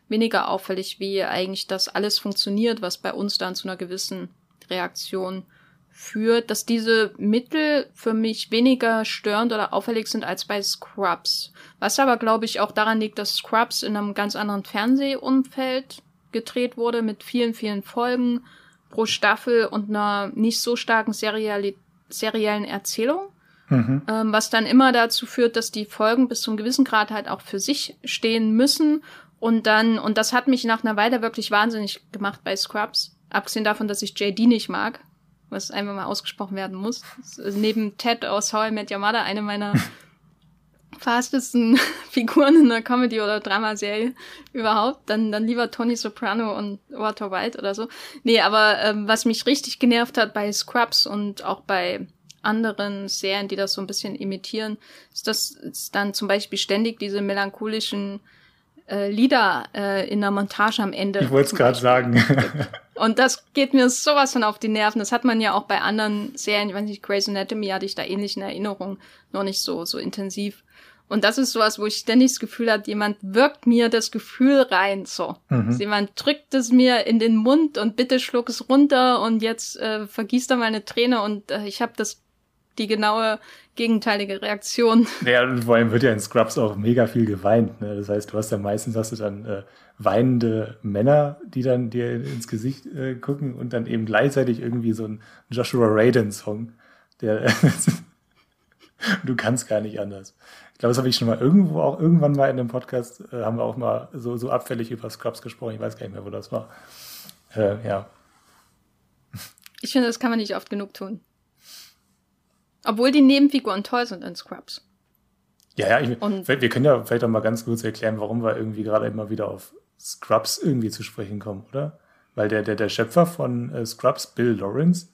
Speaker 1: weniger auffällig, wie eigentlich das alles funktioniert, was bei uns dann zu einer gewissen Reaktion führt, dass diese Mittel für mich weniger störend oder auffällig sind als bei Scrubs. Was aber, glaube ich, auch daran liegt, dass Scrubs in einem ganz anderen Fernsehumfeld gedreht wurde, mit vielen, vielen Folgen pro Staffel und einer nicht so starken seriali seriellen Erzählung. Mhm. Ähm, was dann immer dazu führt, dass die Folgen bis zum gewissen Grad halt auch für sich stehen müssen. Und dann, und das hat mich nach einer Weile wirklich wahnsinnig gemacht bei Scrubs. Abgesehen davon, dass ich JD nicht mag, was einfach mal ausgesprochen werden muss. neben Ted aus How I Met Your Mother eine meiner fastesten Figuren in einer Comedy- oder Dramaserie überhaupt. Dann, dann lieber Tony Soprano und Walter White oder so. Nee, aber ähm, was mich richtig genervt hat bei Scrubs und auch bei anderen Serien, die das so ein bisschen imitieren, ist, dass es dann zum Beispiel ständig diese melancholischen äh, Lieder äh, in der Montage am Ende.
Speaker 2: Ich wollte es gerade sagen.
Speaker 1: Und das geht mir sowas von auf die Nerven. Das hat man ja auch bei anderen Serien, ich weiß nicht, Grey's Anatomy hatte ich da ähnlich in Erinnerung, noch nicht so, so intensiv. Und das ist sowas, wo ich ständig das Gefühl habe, jemand wirkt mir das Gefühl rein, so. Mhm. Also jemand drückt es mir in den Mund und bitte schluck es runter und jetzt äh, vergießt er meine Träne und äh, ich habe das die genaue gegenteilige Reaktion.
Speaker 2: Ja, vor allem wird ja in Scrubs auch mega viel geweint. Ne? Das heißt, du hast ja meistens hast du dann äh, weinende Männer, die dann dir ins Gesicht äh, gucken und dann eben gleichzeitig irgendwie so ein Joshua Radin-Song, der du kannst gar nicht anders. Ich glaube, das habe ich schon mal irgendwo auch irgendwann mal in einem Podcast, äh, haben wir auch mal so, so abfällig über Scrubs gesprochen. Ich weiß gar nicht mehr, wo das war. Äh, ja.
Speaker 1: Ich finde, das kann man nicht oft genug tun. Obwohl die Nebenfiguren toll sind in Scrubs.
Speaker 2: Ja, ja, ich, und, wir können ja vielleicht auch mal ganz kurz erklären, warum wir irgendwie gerade immer wieder auf Scrubs irgendwie zu sprechen kommen, oder? Weil der, der, der Schöpfer von äh, Scrubs, Bill Lawrence,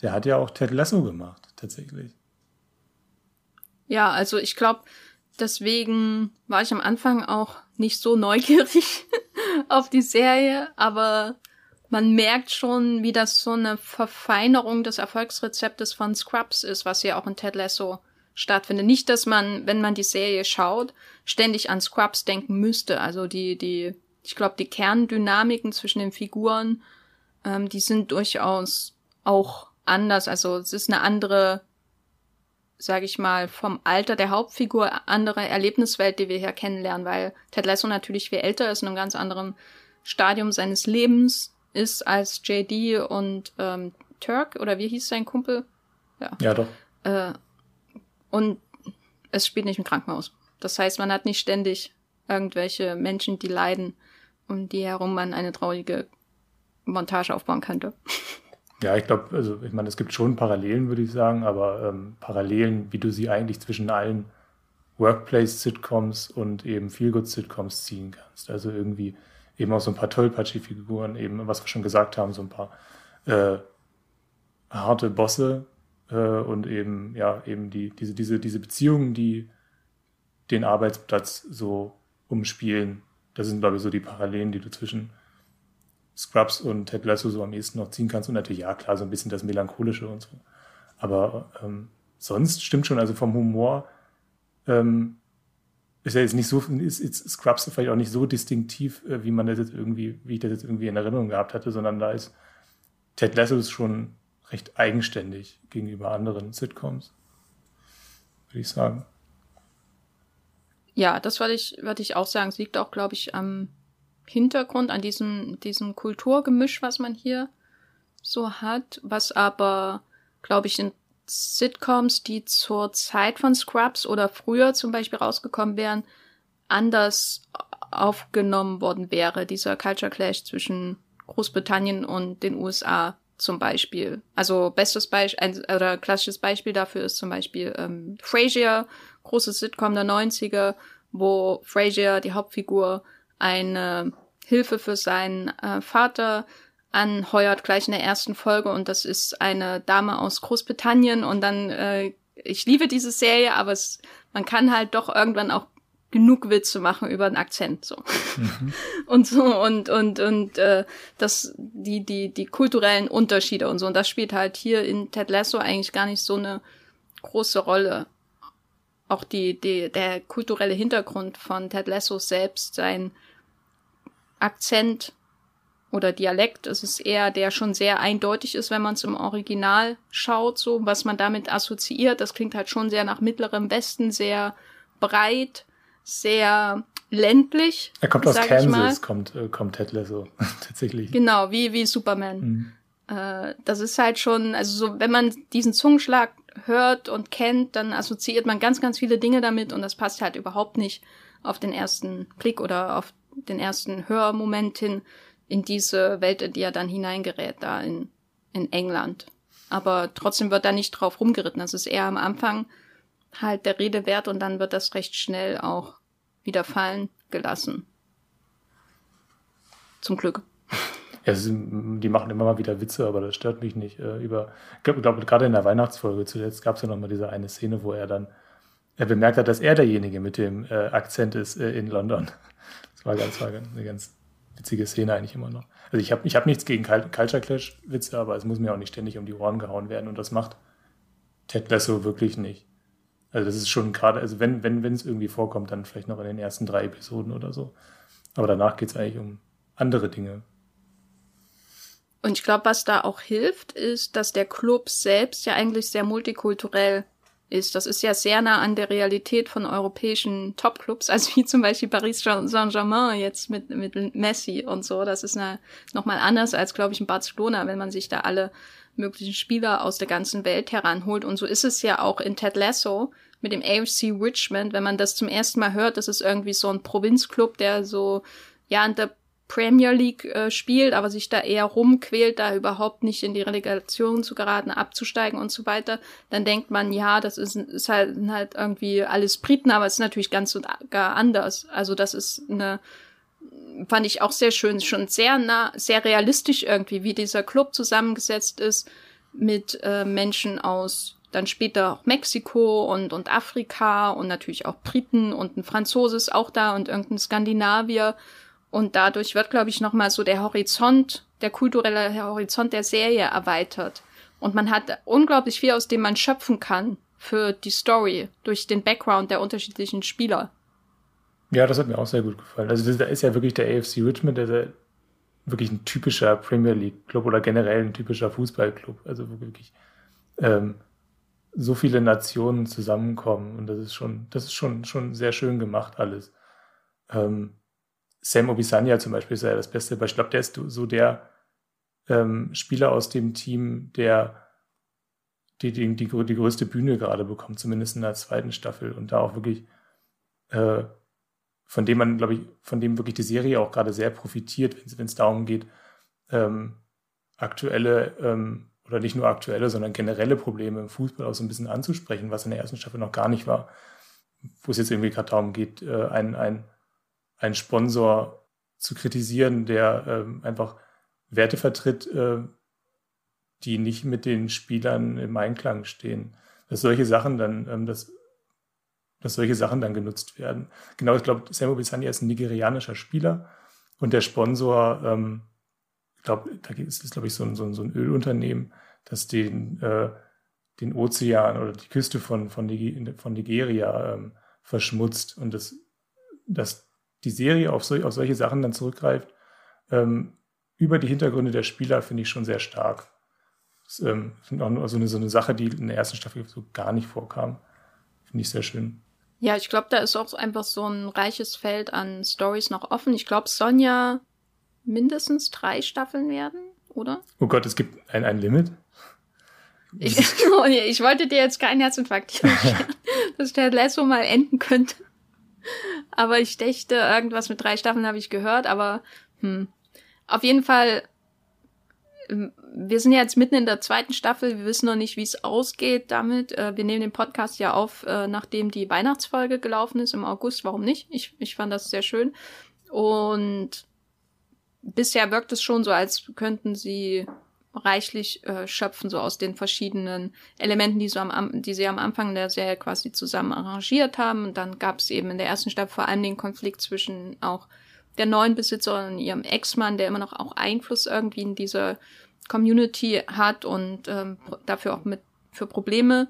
Speaker 2: der hat ja auch Ted Lasso gemacht, tatsächlich.
Speaker 1: Ja, also ich glaube, deswegen war ich am Anfang auch nicht so neugierig auf die Serie, aber man merkt schon, wie das so eine Verfeinerung des Erfolgsrezeptes von Scrubs ist, was ja auch in Ted Lasso stattfindet. Nicht, dass man, wenn man die Serie schaut, ständig an Scrubs denken müsste. Also die, die, ich glaube, die Kerndynamiken zwischen den Figuren, ähm, die sind durchaus auch anders. Also es ist eine andere, sage ich mal, vom Alter der Hauptfigur andere Erlebniswelt, die wir hier kennenlernen, weil Ted Lasso natürlich viel älter ist, in einem ganz anderen Stadium seines Lebens ist als JD und ähm, Turk oder wie hieß sein Kumpel?
Speaker 2: Ja, ja doch.
Speaker 1: Äh, und es spielt nicht im Krankenhaus. Das heißt, man hat nicht ständig irgendwelche Menschen, die leiden, um die herum man eine traurige Montage aufbauen könnte.
Speaker 2: Ja, ich glaube, also ich meine, es gibt schon Parallelen, würde ich sagen, aber ähm, Parallelen, wie du sie eigentlich zwischen allen Workplace-Sitcoms und eben Feelgood-Sitcoms ziehen kannst. Also irgendwie eben auch so ein paar Tollpatschi-Figuren, eben, was wir schon gesagt haben, so ein paar äh, harte Bosse äh, und eben, ja, eben die, diese, diese, diese Beziehungen, die den Arbeitsplatz so umspielen. Das sind, glaube ich, so die Parallelen, die du zwischen Scrubs und Ted Lasso so am ehesten noch ziehen kannst. Und natürlich, ja, klar, so ein bisschen das Melancholische und so. Aber ähm, sonst stimmt schon, also vom Humor ähm, ist ja jetzt nicht so, ist, ist Scrubs vielleicht auch nicht so distinktiv, äh, wie man das jetzt irgendwie, wie ich das jetzt irgendwie in Erinnerung gehabt hatte, sondern da ist Ted Lasso ist schon recht eigenständig gegenüber anderen Sitcoms, würde ich sagen.
Speaker 1: Ja, das würde ich, würde ich auch sagen. Es liegt auch, glaube ich, am Hintergrund, an diesem, diesem Kulturgemisch, was man hier so hat, was aber, glaube ich, in Sitcoms, die zur Zeit von Scrubs oder früher zum Beispiel rausgekommen wären, anders aufgenommen worden wäre, dieser Culture Clash zwischen Großbritannien und den USA zum Beispiel. Also bestes Beispiel oder klassisches Beispiel dafür ist zum Beispiel ähm, Frasier, großes Sitcom der 90er, wo Frasier, die Hauptfigur, eine Hilfe für seinen äh, Vater anheuert, gleich in der ersten Folge. Und das ist eine Dame aus Großbritannien. Und dann, äh, ich liebe diese Serie, aber es, man kann halt doch irgendwann auch genug Witze machen über den Akzent so mhm. und so und und und äh, das die die die kulturellen Unterschiede und so und das spielt halt hier in Ted Lasso eigentlich gar nicht so eine große Rolle auch die die der kulturelle Hintergrund von Ted Lasso selbst sein Akzent oder Dialekt. Es ist eher, der schon sehr eindeutig ist, wenn man es im Original schaut, so was man damit assoziiert. Das klingt halt schon sehr nach mittlerem Westen, sehr breit, sehr ländlich.
Speaker 2: Er kommt aus Kansas, kommt, äh, kommt Ted Lasso, tatsächlich.
Speaker 1: Genau, wie, wie Superman. Mhm. Äh, das ist halt schon, also so, wenn man diesen Zungenschlag hört und kennt, dann assoziiert man ganz, ganz viele Dinge damit und das passt halt überhaupt nicht auf den ersten Blick oder auf den ersten Hörmoment hin in diese Welt, in die er dann hineingerät, da in, in England. Aber trotzdem wird da nicht drauf rumgeritten. Das ist eher am Anfang halt der Rede wert und dann wird das recht schnell auch wieder fallen gelassen. Zum Glück.
Speaker 2: Ja, die machen immer mal wieder Witze, aber das stört mich nicht. Äh, über, ich glaube, glaub, gerade in der Weihnachtsfolge zuletzt gab es ja noch mal diese eine Szene, wo er dann er bemerkt hat, dass er derjenige mit dem äh, Akzent ist äh, in London. Das war ganz, war eine ganz witzige Szene eigentlich immer noch. Also ich habe ich hab nichts gegen Culture Clash Witze, aber es muss mir auch nicht ständig um die Ohren gehauen werden und das macht Ted Lasso wirklich nicht. Also das ist schon gerade, also wenn wenn wenn es irgendwie vorkommt, dann vielleicht noch in den ersten drei Episoden oder so. Aber danach geht es eigentlich um andere Dinge.
Speaker 1: Und ich glaube, was da auch hilft, ist, dass der Club selbst ja eigentlich sehr multikulturell ist. Das ist ja sehr nah an der Realität von europäischen Topclubs, also wie zum Beispiel Paris Saint-Germain jetzt mit, mit Messi und so. Das ist nochmal anders als, glaube ich, in Barcelona, wenn man sich da alle möglichen Spieler aus der ganzen Welt heranholt. Und so ist es ja auch in Ted Lasso mit dem AFC Richmond, wenn man das zum ersten Mal hört, das ist irgendwie so ein Provinzclub, der so, ja, in der Premier League äh, spielt, aber sich da eher rumquält, da überhaupt nicht in die Relegation zu geraten, abzusteigen und so weiter, dann denkt man, ja, das ist, ist halt, halt irgendwie alles Briten, aber es ist natürlich ganz und gar anders. Also das ist eine, fand ich auch sehr schön, schon sehr nah, sehr realistisch irgendwie, wie dieser Club zusammengesetzt ist mit äh, Menschen aus dann später auch Mexiko und, und Afrika und natürlich auch Briten und ein Franzose ist auch da und irgendein Skandinavier und dadurch wird, glaube ich, nochmal so der Horizont, der kulturelle Horizont der Serie erweitert. Und man hat unglaublich viel, aus dem man schöpfen kann für die Story, durch den Background der unterschiedlichen Spieler.
Speaker 2: Ja, das hat mir auch sehr gut gefallen. Also da ist ja wirklich der AFC Richmond, der, der wirklich ein typischer Premier League Club oder generell ein typischer Fußballclub. Also wirklich ähm, so viele Nationen zusammenkommen und das ist schon, das ist schon, schon sehr schön gemacht alles. Ähm, Sam Obisanya zum Beispiel ist ja das beste Beispiel. Ich glaube, der ist so der ähm, Spieler aus dem Team, der die, die, die, die größte Bühne gerade bekommt, zumindest in der zweiten Staffel und da auch wirklich äh, von dem man, glaube ich, von dem wirklich die Serie auch gerade sehr profitiert, wenn es darum geht, ähm, aktuelle ähm, oder nicht nur aktuelle, sondern generelle Probleme im Fußball auch so ein bisschen anzusprechen, was in der ersten Staffel noch gar nicht war, wo es jetzt irgendwie gerade darum geht, äh, ein, ein einen Sponsor zu kritisieren, der ähm, einfach Werte vertritt, äh, die nicht mit den Spielern im Einklang stehen. Dass solche Sachen dann, ähm, dass, dass solche Sachen dann genutzt werden. Genau, ich glaube, Samuel Bisani ist ein nigerianischer Spieler und der Sponsor, ähm, ich glaube, da ist es, glaube ich, so ein, so, ein, so ein Ölunternehmen, das den, äh, den Ozean oder die Küste von, von, von Nigeria ähm, verschmutzt und das, das die Serie auf, so, auf solche Sachen dann zurückgreift, ähm, über die Hintergründe der Spieler finde ich schon sehr stark. Das ähm, ist auch nur so eine, so eine Sache, die in der ersten Staffel so gar nicht vorkam. Finde ich sehr schön.
Speaker 1: Ja, ich glaube, da ist auch einfach so ein reiches Feld an Stories noch offen. Ich glaube, Sonja mindestens drei Staffeln werden, oder?
Speaker 2: Oh Gott, es gibt ein, ein Limit?
Speaker 1: Ich, ich wollte dir jetzt keinen Herzinfarkt, dass der Lasso mal enden könnte aber ich dächte, irgendwas mit drei Staffeln habe ich gehört, aber hm. Auf jeden Fall, ähm, wir sind jetzt mitten in der zweiten Staffel, wir wissen noch nicht, wie es ausgeht damit. Äh, wir nehmen den Podcast ja auf, äh, nachdem die Weihnachtsfolge gelaufen ist im August. Warum nicht? Ich, ich fand das sehr schön. Und bisher wirkt es schon so, als könnten sie reichlich äh, schöpfen, so aus den verschiedenen Elementen, die, so am, die sie am Anfang der Serie quasi zusammen arrangiert haben. Und dann gab es eben in der ersten Staffel vor allem den Konflikt zwischen auch der neuen Besitzerin und ihrem Ex-Mann, der immer noch auch Einfluss irgendwie in diese Community hat und ähm, dafür auch mit für Probleme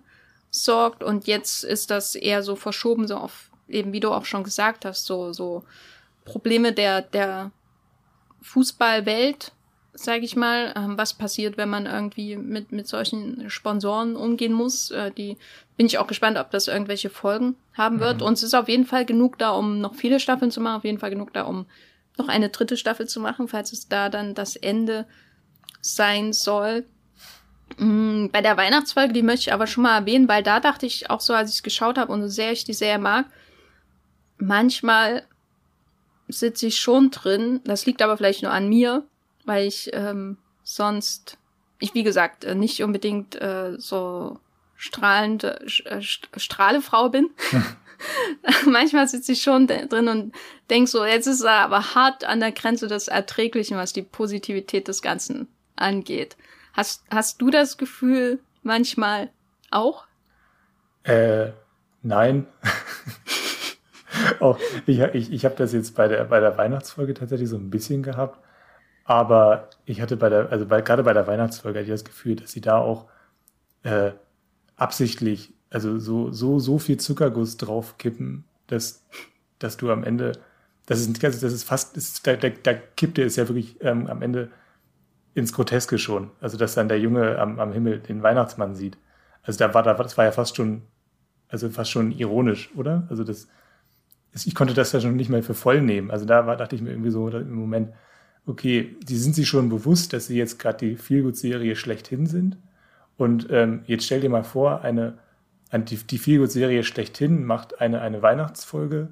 Speaker 1: sorgt. Und jetzt ist das eher so verschoben, so auf, eben wie du auch schon gesagt hast, so, so Probleme der, der Fußballwelt sage ich mal, ähm, was passiert, wenn man irgendwie mit, mit solchen Sponsoren umgehen muss. Äh, die bin ich auch gespannt, ob das irgendwelche Folgen haben wird. Mhm. Und es ist auf jeden Fall genug da, um noch viele Staffeln zu machen, auf jeden Fall genug da, um noch eine dritte Staffel zu machen, falls es da dann das Ende sein soll. Mhm, bei der Weihnachtsfolge, die möchte ich aber schon mal erwähnen, weil da dachte ich auch so, als ich es geschaut habe und so sehr ich die sehr mag, manchmal sitze ich schon drin, das liegt aber vielleicht nur an mir, weil ich ähm, sonst, ich wie gesagt, äh, nicht unbedingt äh, so strahlende äh, Strahlefrau bin. Manchmal sitze ich schon drin und denk so, jetzt ist er aber hart an der Grenze des Erträglichen, was die Positivität des Ganzen angeht. Hast, hast du das Gefühl manchmal auch?
Speaker 2: Äh, nein. auch, ich ich, ich habe das jetzt bei der, bei der Weihnachtsfolge tatsächlich so ein bisschen gehabt. Aber ich hatte bei der, also bei, gerade bei der Weihnachtsfolge hatte ich das Gefühl, dass sie da auch äh, absichtlich, also so, so, so viel Zuckerguss draufkippen, dass, dass du am Ende, das ist, das ist fast, das ist, da, da, da kippte es ja wirklich ähm, am Ende ins Groteske schon. Also, dass dann der Junge am, am Himmel den Weihnachtsmann sieht. Also, da war, da, das war ja fast schon, also fast schon ironisch, oder? Also, das, ich konnte das ja schon nicht mehr für voll nehmen. Also, da war, dachte ich mir irgendwie so im Moment, okay, die sind sich schon bewusst, dass sie jetzt gerade die Feelgood-Serie schlechthin sind. Und ähm, jetzt stell dir mal vor, eine, eine die, die Feelgood-Serie schlechthin macht eine, eine Weihnachtsfolge,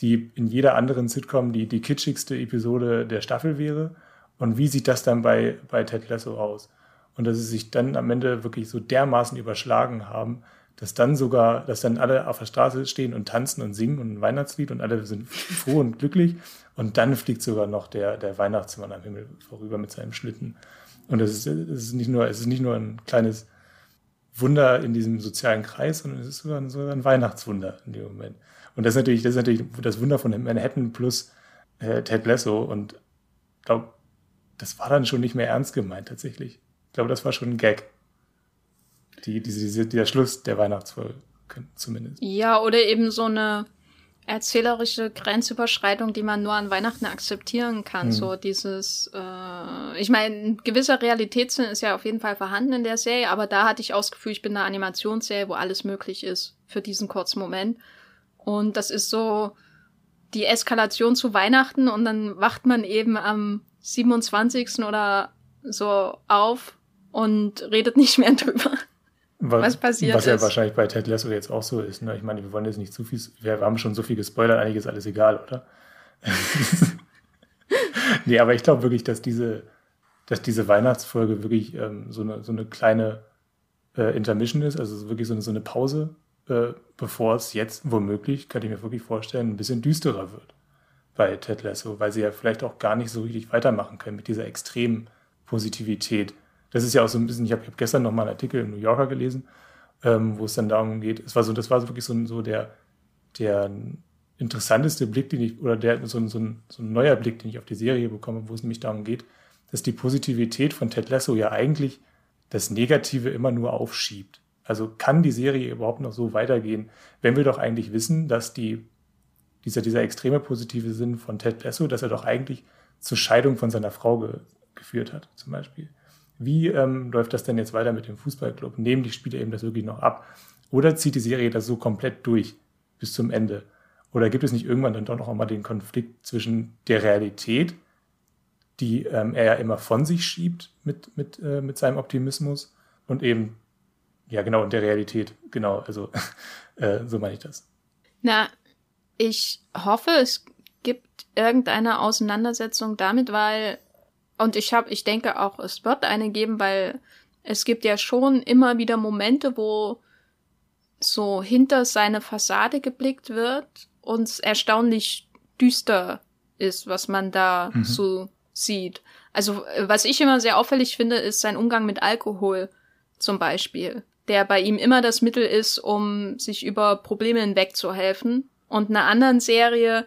Speaker 2: die in jeder anderen Sitcom die, die kitschigste Episode der Staffel wäre. Und wie sieht das dann bei, bei Ted Lasso aus? Und dass sie sich dann am Ende wirklich so dermaßen überschlagen haben, dass dann sogar, dass dann alle auf der Straße stehen und tanzen und singen und ein Weihnachtslied und alle sind froh und glücklich. Und dann fliegt sogar noch der, der Weihnachtsmann am Himmel vorüber mit seinem Schlitten. Und es ist, es ist nicht nur, es ist nicht nur ein kleines Wunder in diesem sozialen Kreis, sondern es ist sogar, sogar ein Weihnachtswunder in dem Moment. Und das ist natürlich, das ist natürlich das Wunder von Manhattan plus äh, Ted Lasso. Und ich glaube, das war dann schon nicht mehr ernst gemeint tatsächlich. Ich glaube, das war schon ein Gag. Die, diese, diese, der Schluss der Weihnachtsfolge zumindest.
Speaker 1: Ja, oder eben so eine erzählerische Grenzüberschreitung, die man nur an Weihnachten akzeptieren kann. Mhm. So dieses, äh, ich meine, ein gewisser Realitätssinn ist ja auf jeden Fall vorhanden in der Serie, aber da hatte ich auch das Gefühl, ich bin eine Animationsserie, wo alles möglich ist für diesen kurzen Moment. Und das ist so die Eskalation zu Weihnachten und dann wacht man eben am 27. oder so auf und redet nicht mehr drüber
Speaker 2: was, was passiert was ja ist. wahrscheinlich bei Ted Lasso jetzt auch so ist. Ne? Ich meine, wir wollen jetzt nicht zu viel, wir haben schon so viel gespoilert, eigentlich ist alles egal, oder? nee, aber ich glaube wirklich, dass diese, dass diese Weihnachtsfolge wirklich ähm, so, eine, so eine kleine äh, Intermission ist, also wirklich so eine, so eine Pause, äh, bevor es jetzt womöglich, kann ich mir wirklich vorstellen, ein bisschen düsterer wird bei Ted Lasso, weil sie ja vielleicht auch gar nicht so richtig weitermachen können mit dieser extremen Positivität das ist ja auch so ein bisschen, ich habe hab gestern noch mal einen Artikel im New Yorker gelesen, ähm, wo es dann darum geht, es war so, das war so wirklich so, so der, der interessanteste Blick, den ich, oder der, so, so, ein, so ein neuer Blick, den ich auf die Serie bekomme, wo es nämlich darum geht, dass die Positivität von Ted Lasso ja eigentlich das Negative immer nur aufschiebt. Also kann die Serie überhaupt noch so weitergehen, wenn wir doch eigentlich wissen, dass die, dieser, dieser extreme positive Sinn von Ted Lasso, dass er doch eigentlich zur Scheidung von seiner Frau ge, geführt hat, zum Beispiel. Wie ähm, läuft das denn jetzt weiter mit dem Fußballclub? Nehmen die Spieler eben das wirklich noch ab? Oder zieht die Serie das so komplett durch bis zum Ende? Oder gibt es nicht irgendwann dann doch noch einmal den Konflikt zwischen der Realität, die ähm, er ja immer von sich schiebt mit, mit, äh, mit seinem Optimismus und eben, ja genau, und der Realität, genau, also äh, so meine ich das.
Speaker 1: Na, ich hoffe, es gibt irgendeine Auseinandersetzung damit, weil und ich habe, ich denke auch, es wird eine geben, weil es gibt ja schon immer wieder Momente, wo so hinter seine Fassade geblickt wird und erstaunlich düster ist, was man da mhm. so sieht. Also was ich immer sehr auffällig finde, ist sein Umgang mit Alkohol zum Beispiel, der bei ihm immer das Mittel ist, um sich über Probleme hinwegzuhelfen. Und einer anderen Serie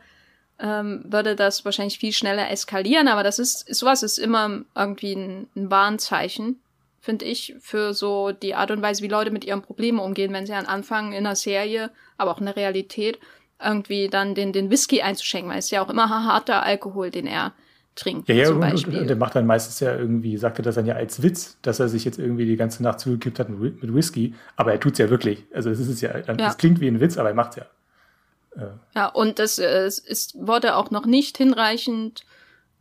Speaker 1: ähm, würde das wahrscheinlich viel schneller eskalieren, aber das ist, sowas ist immer irgendwie ein, ein Warnzeichen, finde ich, für so die Art und Weise, wie Leute mit ihren Problemen umgehen, wenn sie an Anfang in einer Serie, aber auch in der Realität, irgendwie dann den, den Whisky einzuschenken, weil es ist ja auch immer harter Alkohol, den er trinkt.
Speaker 2: Ja, ja, zum Beispiel. Und, und, der macht dann meistens ja irgendwie, sagt er das dann ja als Witz, dass er sich jetzt irgendwie die ganze Nacht zugekippt hat mit Whisky, aber er tut's ja wirklich. Also es ist ja, es ja. klingt wie ein Witz, aber er macht's
Speaker 1: ja. Ja, und das äh, ist, wurde auch noch nicht hinreichend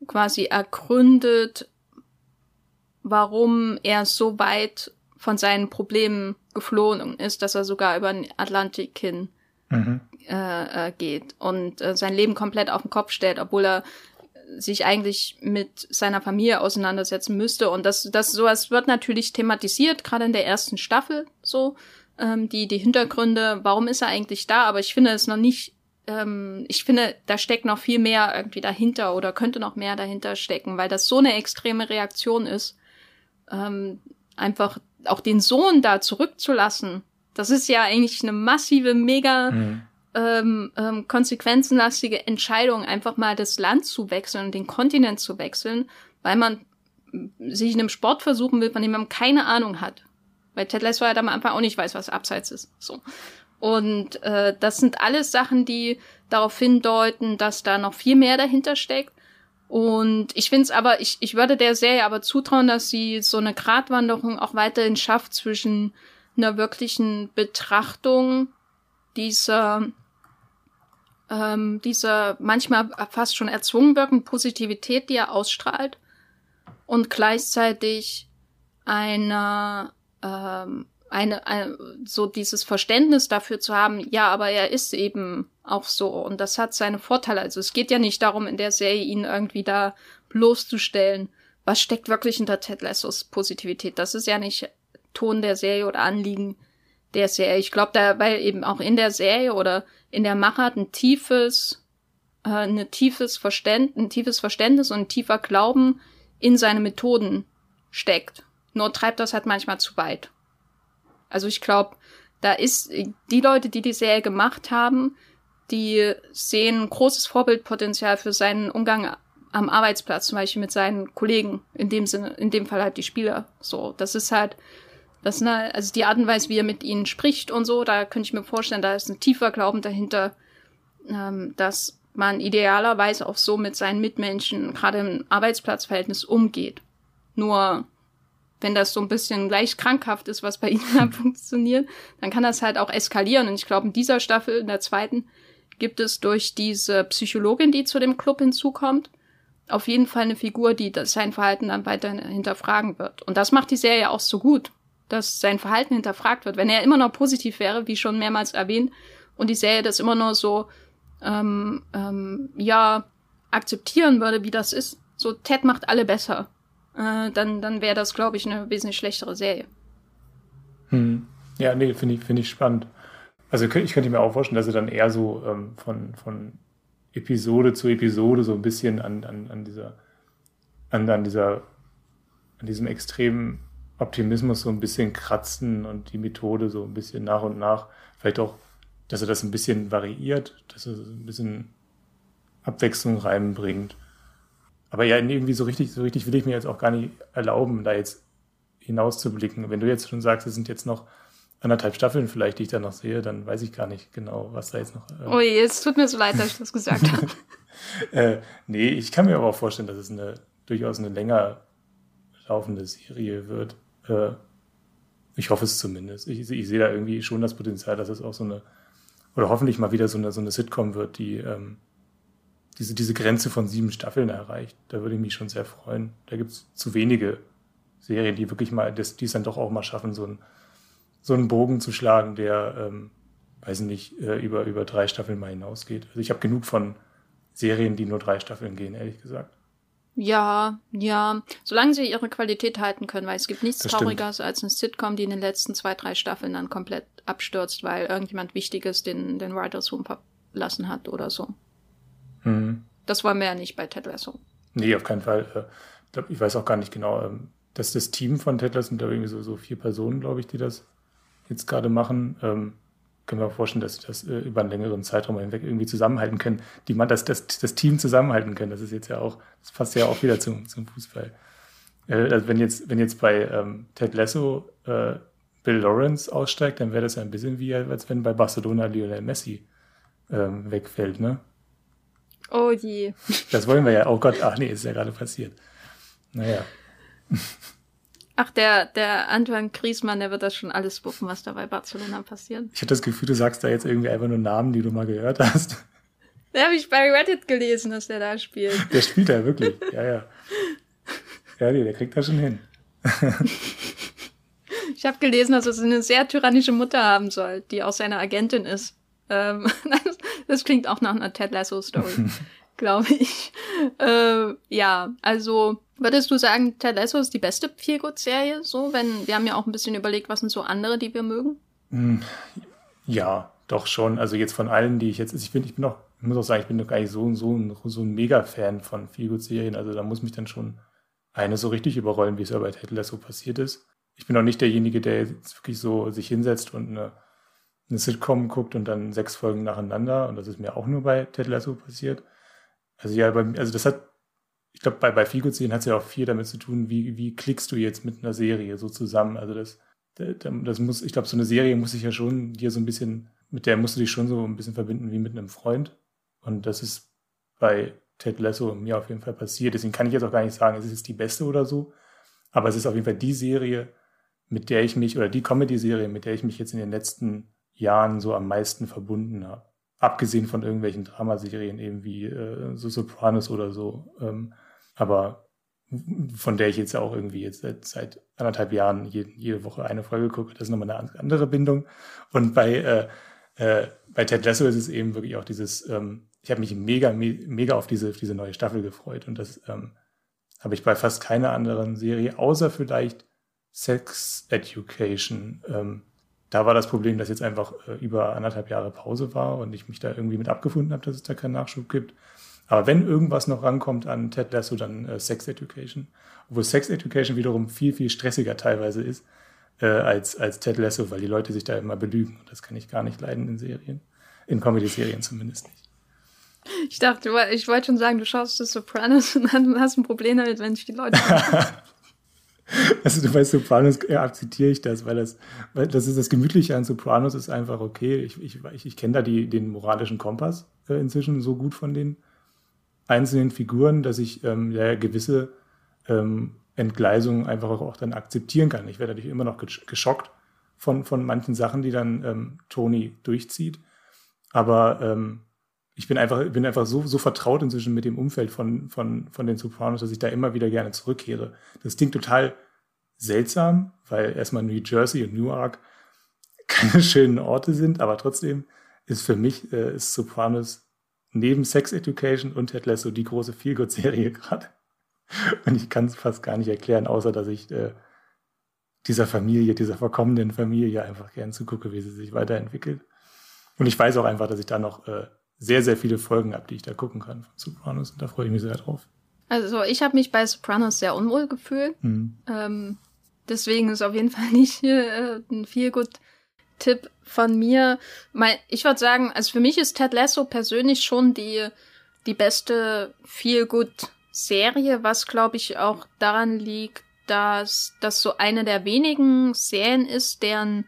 Speaker 1: quasi ergründet, warum er so weit von seinen Problemen geflohen ist, dass er sogar über den Atlantik hin mhm. äh, äh, geht und äh, sein Leben komplett auf den Kopf stellt, obwohl er sich eigentlich mit seiner Familie auseinandersetzen müsste. Und das, das sowas wird natürlich thematisiert, gerade in der ersten Staffel so ähm, die, die Hintergründe, warum ist er eigentlich da, aber ich finde es noch nicht, ähm, ich finde, da steckt noch viel mehr irgendwie dahinter oder könnte noch mehr dahinter stecken, weil das so eine extreme Reaktion ist, ähm, einfach auch den Sohn da zurückzulassen. Das ist ja eigentlich eine massive, mega mhm. ähm, ähm, konsequenzenlastige Entscheidung, einfach mal das Land zu wechseln und den Kontinent zu wechseln, weil man sich in einem Sport versuchen will, von dem man keine Ahnung hat. Weil Ted Lasso halt am Anfang auch nicht weiß, was Abseits ist. So. Und äh, das sind alles Sachen, die darauf hindeuten, dass da noch viel mehr dahinter steckt. Und ich finde es aber, ich, ich würde der Serie aber zutrauen, dass sie so eine Gratwanderung auch weiterhin schafft zwischen einer wirklichen Betrachtung dieser ähm, diese manchmal fast schon erzwungen wirkende Positivität, die er ausstrahlt und gleichzeitig eine, ähm, eine, eine, so dieses Verständnis dafür zu haben, ja, aber er ist eben auch so und das hat seine Vorteile. Also es geht ja nicht darum, in der Serie ihn irgendwie da bloßzustellen. Was steckt wirklich hinter Ted Lassos Positivität? Das ist ja nicht Ton der Serie oder Anliegen der Serie. Ich glaube, da, weil eben auch in der Serie oder in der Machart ein tiefes, äh, ein tiefes Verständnis, ein tiefes Verständnis und ein tiefer Glauben in seine Methoden steckt. Nur treibt das halt manchmal zu weit. Also ich glaube, da ist die Leute, die die Serie gemacht haben, die sehen großes Vorbildpotenzial für seinen Umgang am Arbeitsplatz, zum Beispiel mit seinen Kollegen, in dem Sinne, in dem Fall halt die Spieler. So, das ist halt, das, ne, also die Art und Weise, wie er mit ihnen spricht und so, da könnte ich mir vorstellen, da ist ein tiefer Glauben dahinter, ähm, dass man idealerweise auch so mit seinen Mitmenschen, gerade im Arbeitsplatzverhältnis, umgeht. Nur wenn das so ein bisschen leicht krankhaft ist, was bei ihnen funktioniert, dann kann das halt auch eskalieren. Und ich glaube, in dieser Staffel, in der zweiten, gibt es durch diese Psychologin, die zu dem Club hinzukommt, auf jeden Fall eine Figur, die sein Verhalten dann weiter hinterfragen wird. Und das macht die Serie auch so gut, dass sein Verhalten hinterfragt wird. Wenn er immer noch positiv wäre, wie schon mehrmals erwähnt, und die Serie das immer nur so ähm, ähm, ja akzeptieren würde, wie das ist, so Ted macht alle besser, äh, dann, dann wäre das, glaube ich, eine wesentlich schlechtere Serie.
Speaker 2: Hm. Ja, nee, finde ich, finde ich spannend. Also ich könnte mir auch vorstellen, dass er dann eher so ähm, von, von Episode zu Episode so ein bisschen an, an, an dieser, an, an dieser, an diesem extremen Optimismus so ein bisschen kratzen und die Methode so ein bisschen nach und nach, vielleicht auch dass er das ein bisschen variiert, dass er ein bisschen Abwechslung reinbringt. Aber ja, irgendwie so richtig, so richtig will ich mir jetzt auch gar nicht erlauben, da jetzt hinauszublicken. Wenn du jetzt schon sagst, es sind jetzt noch anderthalb Staffeln vielleicht, die ich da noch sehe, dann weiß ich gar nicht genau, was da jetzt noch.
Speaker 1: Äh oh, jetzt tut mir so leid, dass ich das gesagt habe.
Speaker 2: äh, nee, ich kann mir aber auch vorstellen, dass es eine durchaus eine länger laufende Serie wird. Äh, ich hoffe es zumindest. Ich, ich sehe da irgendwie schon das Potenzial, dass es auch so eine oder hoffentlich mal wieder so eine, so eine Sitcom wird, die ähm, diese, diese Grenze von sieben Staffeln erreicht. Da würde ich mich schon sehr freuen. Da gibt es zu wenige Serien, die wirklich mal, das, die es dann doch auch mal schaffen, so, ein, so einen Bogen zu schlagen, der, ähm, weiß nicht, äh, über, über drei Staffeln mal hinausgeht. Also ich habe genug von Serien, die nur drei Staffeln gehen, ehrlich gesagt.
Speaker 1: Ja, ja. Solange sie ihre Qualität halten können, weil es gibt nichts das Traurigeres stimmt. als eine Sitcom, die in den letzten zwei, drei Staffeln dann komplett abstürzt, weil irgendjemand Wichtiges den, den Writers Room verlassen hat oder so. Mhm. Das war mehr nicht bei Ted Lasso.
Speaker 2: Nee, auf keinen Fall. Äh, ich weiß auch gar nicht genau, ähm, dass das Team von Ted Lasso sind da irgendwie so, so vier Personen, glaube ich, die das jetzt gerade machen. Ähm, können wir vorstellen, dass sie das äh, über einen längeren Zeitraum hinweg irgendwie zusammenhalten können, die man das, das, das Team zusammenhalten können. Das ist jetzt ja auch, das passt ja auch wieder zum, zum Fußball. Äh, also wenn jetzt, wenn jetzt bei ähm, Ted Lasso äh, Bill Lawrence aussteigt, dann wäre das ja ein bisschen wie, als wenn bei Barcelona Lionel Messi ähm, wegfällt, ne?
Speaker 1: Oh je.
Speaker 2: Das wollen wir ja. Oh Gott, ach nee, ist ja gerade passiert. Naja.
Speaker 1: Ach, der, der Antoine Griezmann, der wird das schon alles wuppen, was da bei Barcelona passiert.
Speaker 2: Ich habe das Gefühl, du sagst da jetzt irgendwie einfach nur Namen, die du mal gehört hast.
Speaker 1: Der habe ich bei Reddit gelesen, dass der da spielt.
Speaker 2: Der spielt da wirklich, ja, ja. Ja, nee, der kriegt das schon hin.
Speaker 1: ich habe gelesen, dass er eine sehr tyrannische Mutter haben soll, die auch seine Agentin ist. Ähm, das, das, klingt auch nach einer Ted Lasso-Story, glaube ich. Äh, ja, also Würdest du sagen, Ted Lasso ist die beste Feelgood-Serie? So, wenn wir haben ja auch ein bisschen überlegt, was sind so andere, die wir mögen?
Speaker 2: Hm, ja, doch schon. Also jetzt von allen, die ich jetzt, ich bin, ich bin auch, ich muss auch sagen, ich bin doch gar nicht so, so, ein, so ein Mega-Fan von Feelgood-Serien. Also da muss mich dann schon eine so richtig überrollen, wie es ja bei Ted Lasso passiert ist. Ich bin auch nicht derjenige, der jetzt wirklich so sich hinsetzt und eine, eine Sitcom guckt und dann sechs Folgen nacheinander. Und das ist mir auch nur bei Ted Lasso passiert. Also ja, bei, also das hat ich glaube, bei, bei Figo-Serien hat es ja auch viel damit zu tun, wie, wie klickst du jetzt mit einer Serie so zusammen. Also das, das muss, ich glaube, so eine Serie muss sich ja schon dir so ein bisschen, mit der musst du dich schon so ein bisschen verbinden wie mit einem Freund. Und das ist bei Ted Lasso mir auf jeden Fall passiert. Deswegen kann ich jetzt auch gar nicht sagen, es ist jetzt die beste oder so. Aber es ist auf jeden Fall die Serie, mit der ich mich, oder die Comedy-Serie, mit der ich mich jetzt in den letzten Jahren so am meisten verbunden habe. abgesehen von irgendwelchen Dramaserien eben wie äh, so Sopranos oder so. Ähm, aber von der ich jetzt auch irgendwie jetzt seit, seit anderthalb Jahren jede, jede Woche eine Folge gucke, das ist nochmal eine andere Bindung. Und bei, äh, äh, bei Ted Lasso ist es eben wirklich auch dieses, ähm, ich habe mich mega, me mega auf diese, diese neue Staffel gefreut. Und das ähm, habe ich bei fast keiner anderen Serie, außer vielleicht Sex Education. Ähm, da war das Problem, dass jetzt einfach äh, über anderthalb Jahre Pause war und ich mich da irgendwie mit abgefunden habe, dass es da keinen Nachschub gibt. Aber wenn irgendwas noch rankommt an Ted Lasso, dann äh, Sex Education. Obwohl Sex Education wiederum viel, viel stressiger teilweise ist äh, als, als Ted Lasso, weil die Leute sich da immer belügen. Und das kann ich gar nicht leiden in Serien. In Comedy-Serien zumindest nicht.
Speaker 1: Ich dachte, ich wollte schon sagen, du schaust das Sopranos und dann hast ein Problem damit, wenn sich die Leute.
Speaker 2: also du weißt, Sopranos äh, akzeptiere ich das, weil das, weil das ist das Gemütliche an Sopranos ist einfach okay. Ich, ich, ich, ich kenne da die, den moralischen Kompass äh, inzwischen so gut von den einzelnen Figuren, dass ich ähm, ja, gewisse ähm, Entgleisungen einfach auch dann akzeptieren kann. Ich werde natürlich immer noch geschockt von, von manchen Sachen, die dann ähm, Tony durchzieht. Aber ähm, ich bin einfach, bin einfach so, so vertraut inzwischen mit dem Umfeld von, von, von den Sopranos, dass ich da immer wieder gerne zurückkehre. Das klingt total seltsam, weil erstmal New Jersey und Newark keine schönen Orte sind, aber trotzdem ist für mich äh, ist Sopranos neben Sex Education und Ted Lasso die große Feelgood-Serie gerade. Und ich kann es fast gar nicht erklären, außer dass ich äh, dieser Familie, dieser verkommenen Familie einfach gern zugucke, wie sie sich weiterentwickelt. Und ich weiß auch einfach, dass ich da noch äh, sehr, sehr viele Folgen habe, die ich da gucken kann von Sopranos. Und da freue ich mich sehr drauf.
Speaker 1: Also ich habe mich bei Sopranos sehr unwohl gefühlt. Mhm. Ähm, deswegen ist auf jeden Fall nicht äh, ein Feelgood Tipp von mir. Mein, ich würde sagen, also für mich ist Ted Lasso persönlich schon die, die beste Feel-Good-Serie, was glaube ich auch daran liegt, dass das so eine der wenigen Serien ist, deren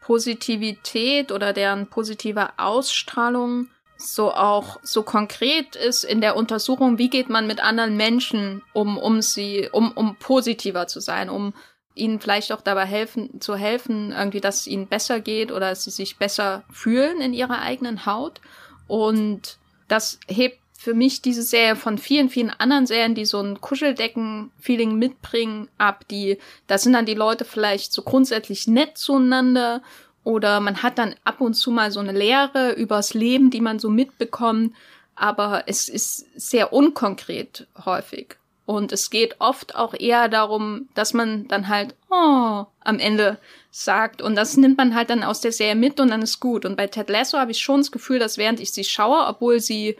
Speaker 1: Positivität oder deren positive Ausstrahlung so auch so konkret ist in der Untersuchung, wie geht man mit anderen Menschen um, um sie, um, um positiver zu sein, um ihnen vielleicht auch dabei helfen, zu helfen, irgendwie, dass es ihnen besser geht oder dass sie sich besser fühlen in ihrer eigenen Haut. Und das hebt für mich diese Serie von vielen, vielen anderen Serien, die so ein Kuscheldecken-Feeling mitbringen, ab, die, da sind dann die Leute vielleicht so grundsätzlich nett zueinander oder man hat dann ab und zu mal so eine Lehre übers Leben, die man so mitbekommt, aber es ist sehr unkonkret häufig. Und es geht oft auch eher darum, dass man dann halt oh am Ende sagt. Und das nimmt man halt dann aus der Serie mit und dann ist gut. Und bei Ted Lasso habe ich schon das Gefühl, dass während ich sie schaue, obwohl sie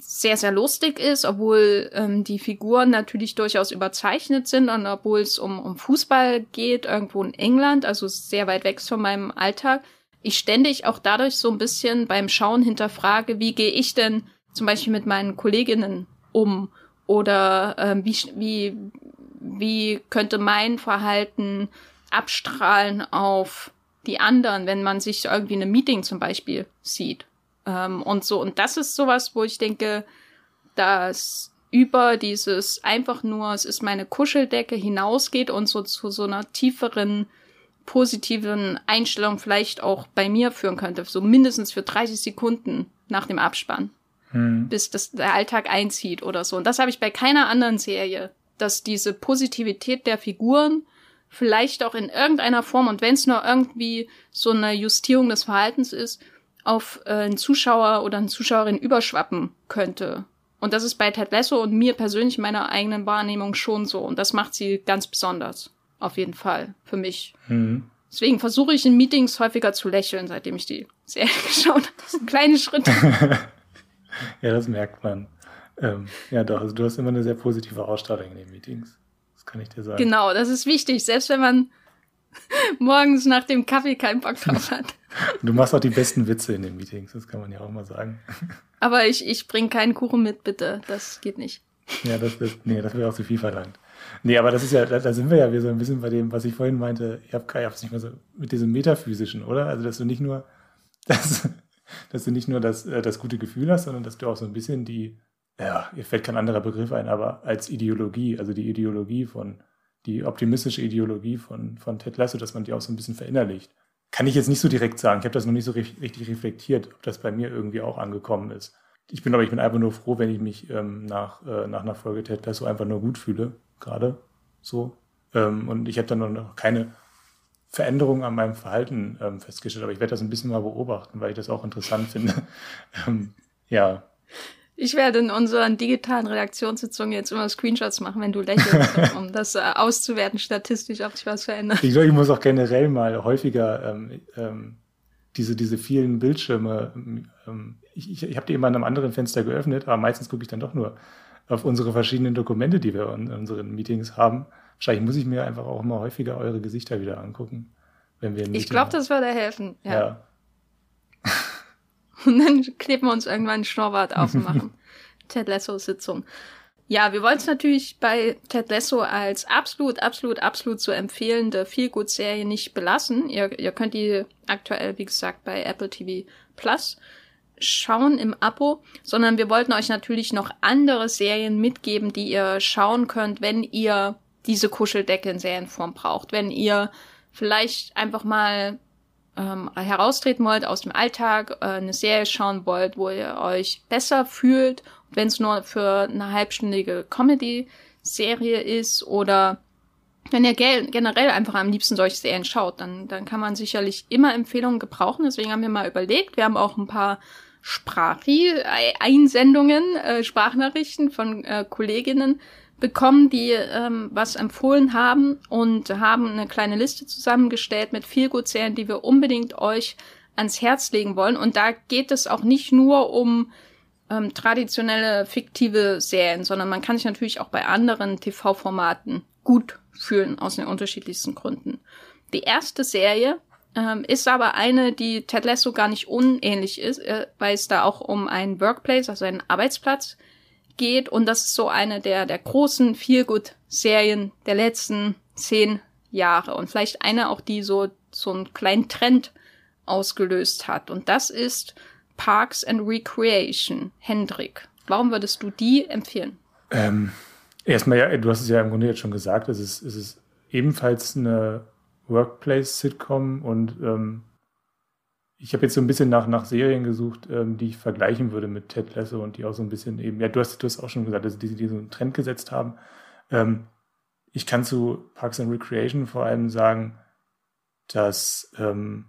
Speaker 1: sehr, sehr lustig ist, obwohl ähm, die Figuren natürlich durchaus überzeichnet sind und obwohl es um, um Fußball geht, irgendwo in England, also sehr weit weg von meinem Alltag, ich ständig auch dadurch so ein bisschen beim Schauen hinterfrage, wie gehe ich denn zum Beispiel mit meinen Kolleginnen um? Oder ähm, wie, wie, wie könnte mein Verhalten abstrahlen auf die anderen, wenn man sich irgendwie in einem Meeting zum Beispiel sieht? Ähm, und so. Und das ist sowas, wo ich denke, dass über dieses einfach nur, es ist meine Kuscheldecke hinausgeht und so zu so einer tieferen positiven Einstellung vielleicht auch bei mir führen könnte, so mindestens für 30 Sekunden nach dem Abspann hm. bis das, der Alltag einzieht oder so. Und das habe ich bei keiner anderen Serie, dass diese Positivität der Figuren vielleicht auch in irgendeiner Form und wenn es nur irgendwie so eine Justierung des Verhaltens ist, auf äh, einen Zuschauer oder eine Zuschauerin überschwappen könnte. Und das ist bei Ted Lasso und mir persönlich meiner eigenen Wahrnehmung schon so. Und das macht sie ganz besonders. Auf jeden Fall. Für mich. Mhm. Deswegen versuche ich in Meetings häufiger zu lächeln, seitdem ich die Serie geschaut habe. Das sind kleine Schritte.
Speaker 2: ja, das merkt man. Ähm, ja, doch, also du hast immer eine sehr positive Ausstrahlung in den Meetings. Das kann ich dir sagen.
Speaker 1: Genau, das ist wichtig, selbst wenn man morgens nach dem Kaffee keinen Bock drauf hat.
Speaker 2: du machst auch die besten Witze in den Meetings, das kann man ja auch mal sagen.
Speaker 1: Aber ich, ich bringe keinen Kuchen mit, bitte. Das geht nicht.
Speaker 2: Ja, das, das, nee, das wäre auch zu viel verlangt. Nee, aber das ist ja, da, da, sind wir ja wieder so ein bisschen bei dem, was ich vorhin meinte, ich habe es nicht mehr so mit diesem Metaphysischen, oder? Also, dass du nicht nur, dass, dass du nicht nur das, äh, das gute Gefühl hast, sondern dass du auch so ein bisschen die, ja, mir fällt kein anderer Begriff ein, aber als Ideologie, also die Ideologie von, die optimistische Ideologie von, von Ted Lasso, dass man die auch so ein bisschen verinnerlicht. kann ich jetzt nicht so direkt sagen. Ich habe das noch nicht so richtig reflektiert, ob das bei mir irgendwie auch angekommen ist. Ich bin aber, ich bin einfach nur froh, wenn ich mich ähm, nach, äh, nach einer Folge Ted Lasso einfach nur gut fühle, gerade so. Ähm, und ich habe dann noch keine Veränderung an meinem Verhalten ähm, festgestellt, aber ich werde das ein bisschen mal beobachten, weil ich das auch interessant finde. ähm, ja.
Speaker 1: Ich werde in unseren digitalen Redaktionssitzungen jetzt immer Screenshots machen, wenn du lächelst, um das äh, auszuwerten statistisch, ob sich was verändert.
Speaker 2: Ich glaube, ich muss auch generell mal häufiger ähm, ähm, diese, diese vielen Bildschirme, ähm, ich, ich, ich habe die immer in einem anderen Fenster geöffnet, aber meistens gucke ich dann doch nur auf unsere verschiedenen Dokumente, die wir in unseren Meetings haben. Wahrscheinlich muss ich mir einfach auch immer häufiger eure Gesichter wieder angucken, wenn wir
Speaker 1: Ich glaube, das würde helfen. Ja.
Speaker 2: ja.
Speaker 1: Und dann kleben wir uns irgendwann einen Schnurrbart auf und machen Ted Lasso-Sitzung. Ja, wir wollen es natürlich bei Ted Lasso als absolut, absolut, absolut zu empfehlende Feelgood-Serie nicht belassen. Ihr, ihr könnt die aktuell, wie gesagt, bei Apple TV Plus schauen im Abo, sondern wir wollten euch natürlich noch andere Serien mitgeben, die ihr schauen könnt, wenn ihr diese Kuscheldecke in Serienform braucht. Wenn ihr vielleicht einfach mal ähm, heraustreten wollt aus dem Alltag, äh, eine Serie schauen wollt, wo ihr euch besser fühlt, wenn es nur für eine halbstündige Comedy-Serie ist oder wenn ihr generell einfach am liebsten solche Serien schaut, dann, dann kann man sicherlich immer Empfehlungen gebrauchen. Deswegen haben wir mal überlegt, wir haben auch ein paar Spracheinsendungen, äh, Sprachnachrichten von äh, Kolleginnen bekommen, die ähm, was empfohlen haben und haben eine kleine Liste zusammengestellt mit viel Serien, die wir unbedingt euch ans Herz legen wollen. Und da geht es auch nicht nur um ähm, traditionelle fiktive Serien, sondern man kann sich natürlich auch bei anderen TV-Formaten gut fühlen aus den unterschiedlichsten Gründen. Die erste Serie ähm, ist aber eine, die Ted Lasso gar nicht unähnlich ist, äh, weil es da auch um einen Workplace, also einen Arbeitsplatz geht. Und das ist so eine der, der großen Feelgood-Serien der letzten zehn Jahre. Und vielleicht eine auch, die so, so einen kleinen Trend ausgelöst hat. Und das ist Parks and Recreation. Hendrik, warum würdest du die empfehlen?
Speaker 2: Ähm, erstmal, ja, du hast es ja im Grunde jetzt schon gesagt, es ist, es ist ebenfalls eine Workplace-Sitcom und ähm, ich habe jetzt so ein bisschen nach, nach Serien gesucht, ähm, die ich vergleichen würde mit Ted Lasso und die auch so ein bisschen eben, ja, du hast, du hast auch schon gesagt, also die, die so einen Trend gesetzt haben. Ähm, ich kann zu Parks and Recreation vor allem sagen, dass ähm,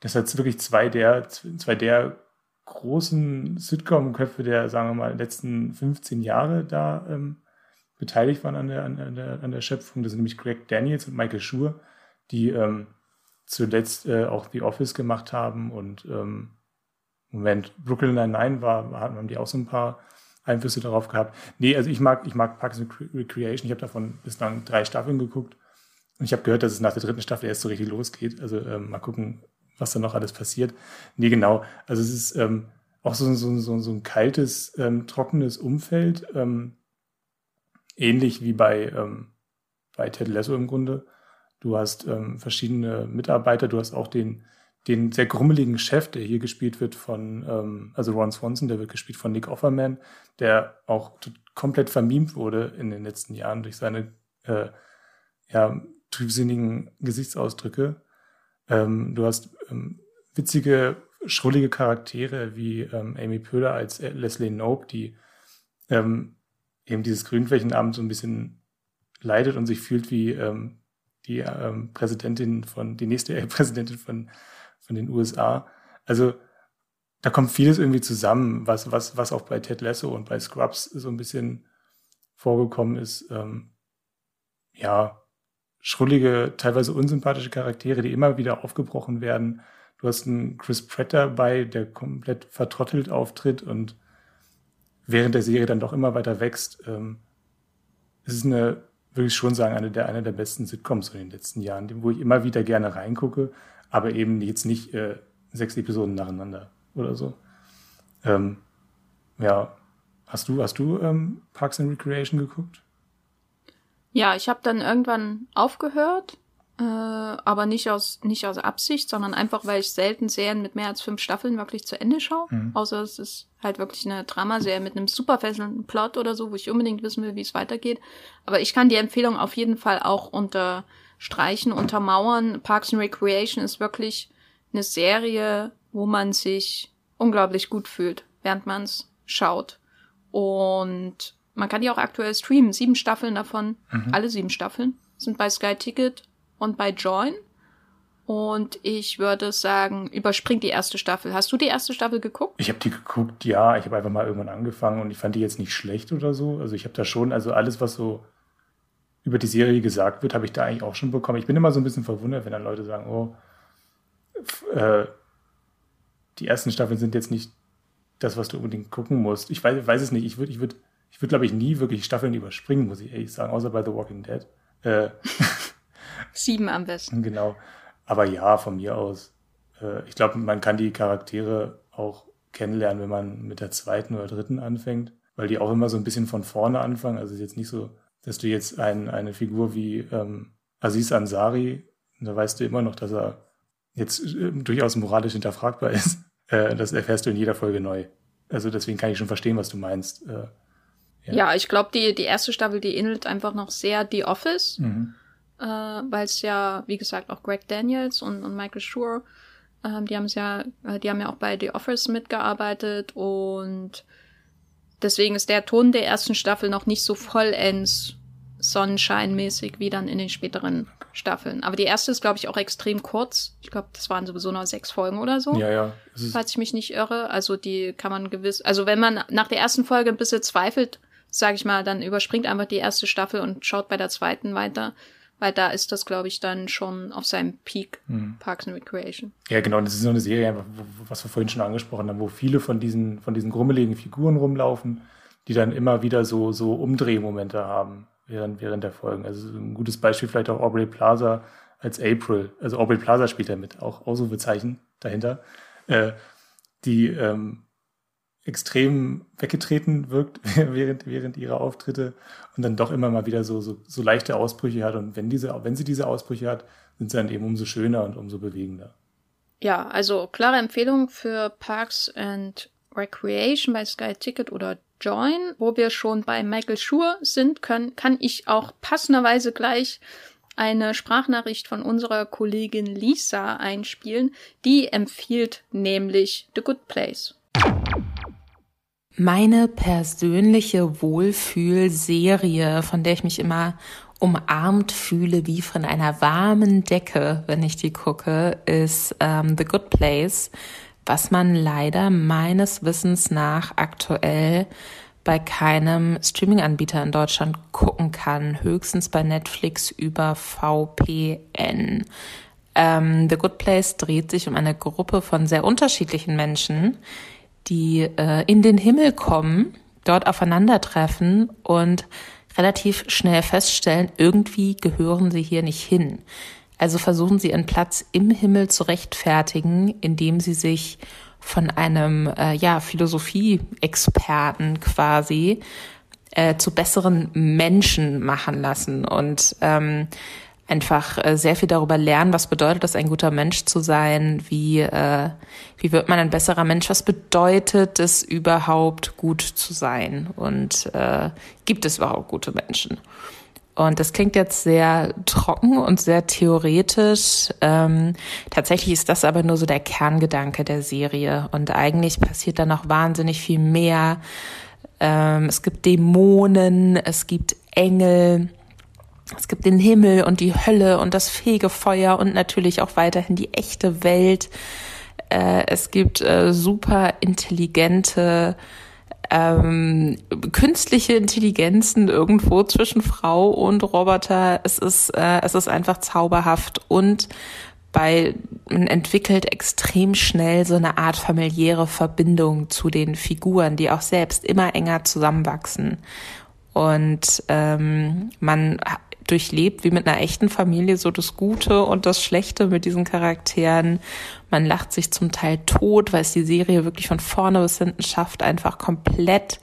Speaker 2: das hat wirklich zwei der, zwei der großen Sitcom-Köpfe der, sagen wir mal, letzten 15 Jahre da ähm, beteiligt waren an der, an, der, an der Schöpfung. Das sind nämlich Greg Daniels und Michael Schur, die ähm, zuletzt äh, auch The Office gemacht haben und ähm, Moment, Brooklyn Nine-Nine war, haben die auch so ein paar Einflüsse darauf gehabt. Nee, also ich mag, ich mag Parks and Recreation. Ich habe davon bislang drei Staffeln geguckt. Und ich habe gehört, dass es nach der dritten Staffel erst so richtig losgeht. Also ähm, mal gucken, was da noch alles passiert. Nee, genau. Also es ist ähm, auch so, so, so, so ein kaltes, ähm, trockenes Umfeld. Ähm, ähnlich wie bei, ähm, bei Ted Lasso im Grunde. Du hast ähm, verschiedene Mitarbeiter, du hast auch den, den sehr grummeligen Chef, der hier gespielt wird von, ähm, also Ron Swanson, der wird gespielt von Nick Offerman, der auch komplett vermiemt wurde in den letzten Jahren durch seine äh, ja, trübsinnigen Gesichtsausdrücke. Ähm, du hast ähm, witzige, schrullige Charaktere wie ähm, Amy Pöhler als Leslie Knope, die ähm, eben dieses Grünflächenamt so ein bisschen leidet und sich fühlt wie ähm, die ähm, Präsidentin von, die nächste Präsidentin von, von den USA. Also da kommt vieles irgendwie zusammen, was, was, was auch bei Ted Lasso und bei Scrubs so ein bisschen vorgekommen ist. Ähm, ja, schrullige, teilweise unsympathische Charaktere, die immer wieder aufgebrochen werden. Du hast einen Chris Pratt dabei, der komplett vertrottelt auftritt und während der Serie dann doch immer weiter wächst. Ähm, es ist eine würde ich schon sagen, eine der, eine der besten Sitcoms in den letzten Jahren, wo ich immer wieder gerne reingucke, aber eben jetzt nicht äh, sechs Episoden nacheinander oder so. Ähm, ja, hast du, hast du ähm, Parks and Recreation geguckt?
Speaker 1: Ja, ich habe dann irgendwann aufgehört äh, aber nicht aus, nicht aus Absicht, sondern einfach, weil ich selten Serien mit mehr als fünf Staffeln wirklich zu Ende schaue. Mhm. Außer es ist halt wirklich eine Dramaserie mit einem super fesselnden Plot oder so, wo ich unbedingt wissen will, wie es weitergeht. Aber ich kann die Empfehlung auf jeden Fall auch unterschreiben streichen, untermauern. Parks and Recreation ist wirklich eine Serie, wo man sich unglaublich gut fühlt, während man es schaut. Und man kann die auch aktuell streamen. Sieben Staffeln davon, mhm. alle sieben Staffeln, sind bei Sky Ticket und bei Join. Und ich würde sagen, überspringt die erste Staffel. Hast du die erste Staffel geguckt?
Speaker 2: Ich habe die geguckt, ja. Ich habe einfach mal irgendwann angefangen und ich fand die jetzt nicht schlecht oder so. Also ich habe da schon, also alles, was so über die Serie gesagt wird, habe ich da eigentlich auch schon bekommen. Ich bin immer so ein bisschen verwundert, wenn dann Leute sagen, oh, äh, die ersten Staffeln sind jetzt nicht das, was du unbedingt gucken musst. Ich weiß, weiß es nicht. Ich würde, ich würde, ich würde, glaube ich, nie wirklich Staffeln überspringen, muss ich ehrlich sagen, außer bei The Walking Dead. Äh,
Speaker 1: Sieben am besten.
Speaker 2: Genau. Aber ja, von mir aus. Äh, ich glaube, man kann die Charaktere auch kennenlernen, wenn man mit der zweiten oder dritten anfängt, weil die auch immer so ein bisschen von vorne anfangen. Also es ist jetzt nicht so, dass du jetzt ein, eine Figur wie ähm, Aziz Ansari, da weißt du immer noch, dass er jetzt äh, durchaus moralisch hinterfragbar ist. Äh, das erfährst du in jeder Folge neu. Also deswegen kann ich schon verstehen, was du meinst. Äh,
Speaker 1: ja. ja. ich glaube, die, die erste Staffel, die ähnelt einfach noch sehr The Office. Mhm äh, weil es ja, wie gesagt, auch Greg Daniels und, und Michael Schur, äh, die haben es ja, äh, die haben ja auch bei The Office mitgearbeitet und deswegen ist der Ton der ersten Staffel noch nicht so vollends sonnenscheinmäßig wie dann in den späteren Staffeln. Aber die erste ist, glaube ich, auch extrem kurz. Ich glaube, das waren sowieso noch sechs Folgen oder so.
Speaker 2: Ja, ja.
Speaker 1: Falls ich mich nicht irre. Also die kann man gewiss, also wenn man nach der ersten Folge ein bisschen zweifelt, sage ich mal, dann überspringt einfach die erste Staffel und schaut bei der zweiten weiter weil da ist das, glaube ich, dann schon auf seinem Peak mhm. Parks and Recreation.
Speaker 2: Ja, genau. Das ist so eine Serie, was wir vorhin schon angesprochen haben, wo viele von diesen, von diesen grummeligen Figuren rumlaufen, die dann immer wieder so, so Umdrehmomente haben während, während der Folgen. Also ein gutes Beispiel vielleicht auch Aubrey Plaza als April. Also Aubrey Plaza spielt da mit, auch Ausrufezeichen dahinter. Äh, die ähm, extrem weggetreten wirkt während, während ihrer Auftritte und dann doch immer mal wieder so, so, so leichte Ausbrüche hat. Und wenn, diese, wenn sie diese Ausbrüche hat, sind sie dann eben umso schöner und umso bewegender.
Speaker 1: Ja, also klare Empfehlung für Parks and Recreation bei Sky Ticket oder Join. Wo wir schon bei Michael Schur sind, können, kann ich auch passenderweise gleich eine Sprachnachricht von unserer Kollegin Lisa einspielen. Die empfiehlt nämlich The Good Place
Speaker 3: meine persönliche Wohlfühlserie, von der ich mich immer umarmt fühle wie von einer warmen Decke, wenn ich die gucke, ist ähm, The Good Place, was man leider meines Wissens nach aktuell bei keinem Streaming-Anbieter in Deutschland gucken kann, höchstens bei Netflix über VPN. Ähm, The Good Place dreht sich um eine Gruppe von sehr unterschiedlichen Menschen, die äh, in den Himmel kommen, dort aufeinandertreffen und relativ schnell feststellen, irgendwie gehören sie hier nicht hin. Also versuchen sie ihren Platz im Himmel zu rechtfertigen, indem sie sich von einem äh, ja, Philosophie-Experten quasi äh, zu besseren Menschen machen lassen. Und ähm, einfach äh, sehr viel darüber lernen, was bedeutet es, ein guter Mensch zu sein, wie, äh, wie wird man ein besserer Mensch, was bedeutet es überhaupt, gut zu sein und äh, gibt es überhaupt gute Menschen. Und das klingt jetzt sehr trocken und sehr theoretisch. Ähm, tatsächlich ist das aber nur so der Kerngedanke der Serie. Und eigentlich passiert da noch wahnsinnig viel mehr. Ähm, es gibt Dämonen, es gibt Engel, es gibt den Himmel und die Hölle und das Fegefeuer und natürlich auch weiterhin die echte Welt. Äh, es gibt äh, super intelligente ähm, künstliche Intelligenzen irgendwo zwischen Frau und Roboter. Es ist, äh, es ist einfach zauberhaft und bei, man entwickelt extrem schnell so eine Art familiäre Verbindung zu den Figuren, die auch selbst immer enger zusammenwachsen. Und ähm, man durchlebt wie mit einer echten Familie so das Gute und das Schlechte mit diesen Charakteren. Man lacht sich zum Teil tot, weil es die Serie wirklich von vorne bis hinten schafft, einfach komplett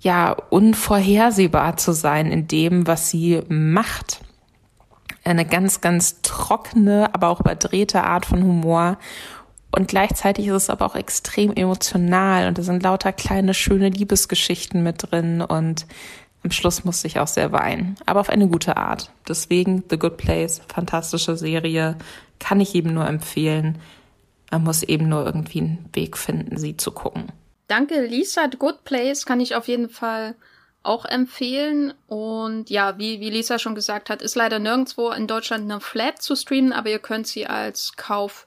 Speaker 3: ja unvorhersehbar zu sein in dem, was sie macht. Eine ganz, ganz trockene, aber auch überdrehte Art von Humor. Und gleichzeitig ist es aber auch extrem emotional und da sind lauter kleine, schöne Liebesgeschichten mit drin und am Schluss musste ich auch sehr weinen, aber auf eine gute Art. Deswegen The Good Place, fantastische Serie, kann ich jedem nur empfehlen. Man muss eben nur irgendwie einen Weg finden, sie zu gucken.
Speaker 1: Danke, Lisa. The Good Place kann ich auf jeden Fall auch empfehlen. Und ja, wie, wie Lisa schon gesagt hat, ist leider nirgendwo in Deutschland eine Flat zu streamen, aber ihr könnt sie als Kauf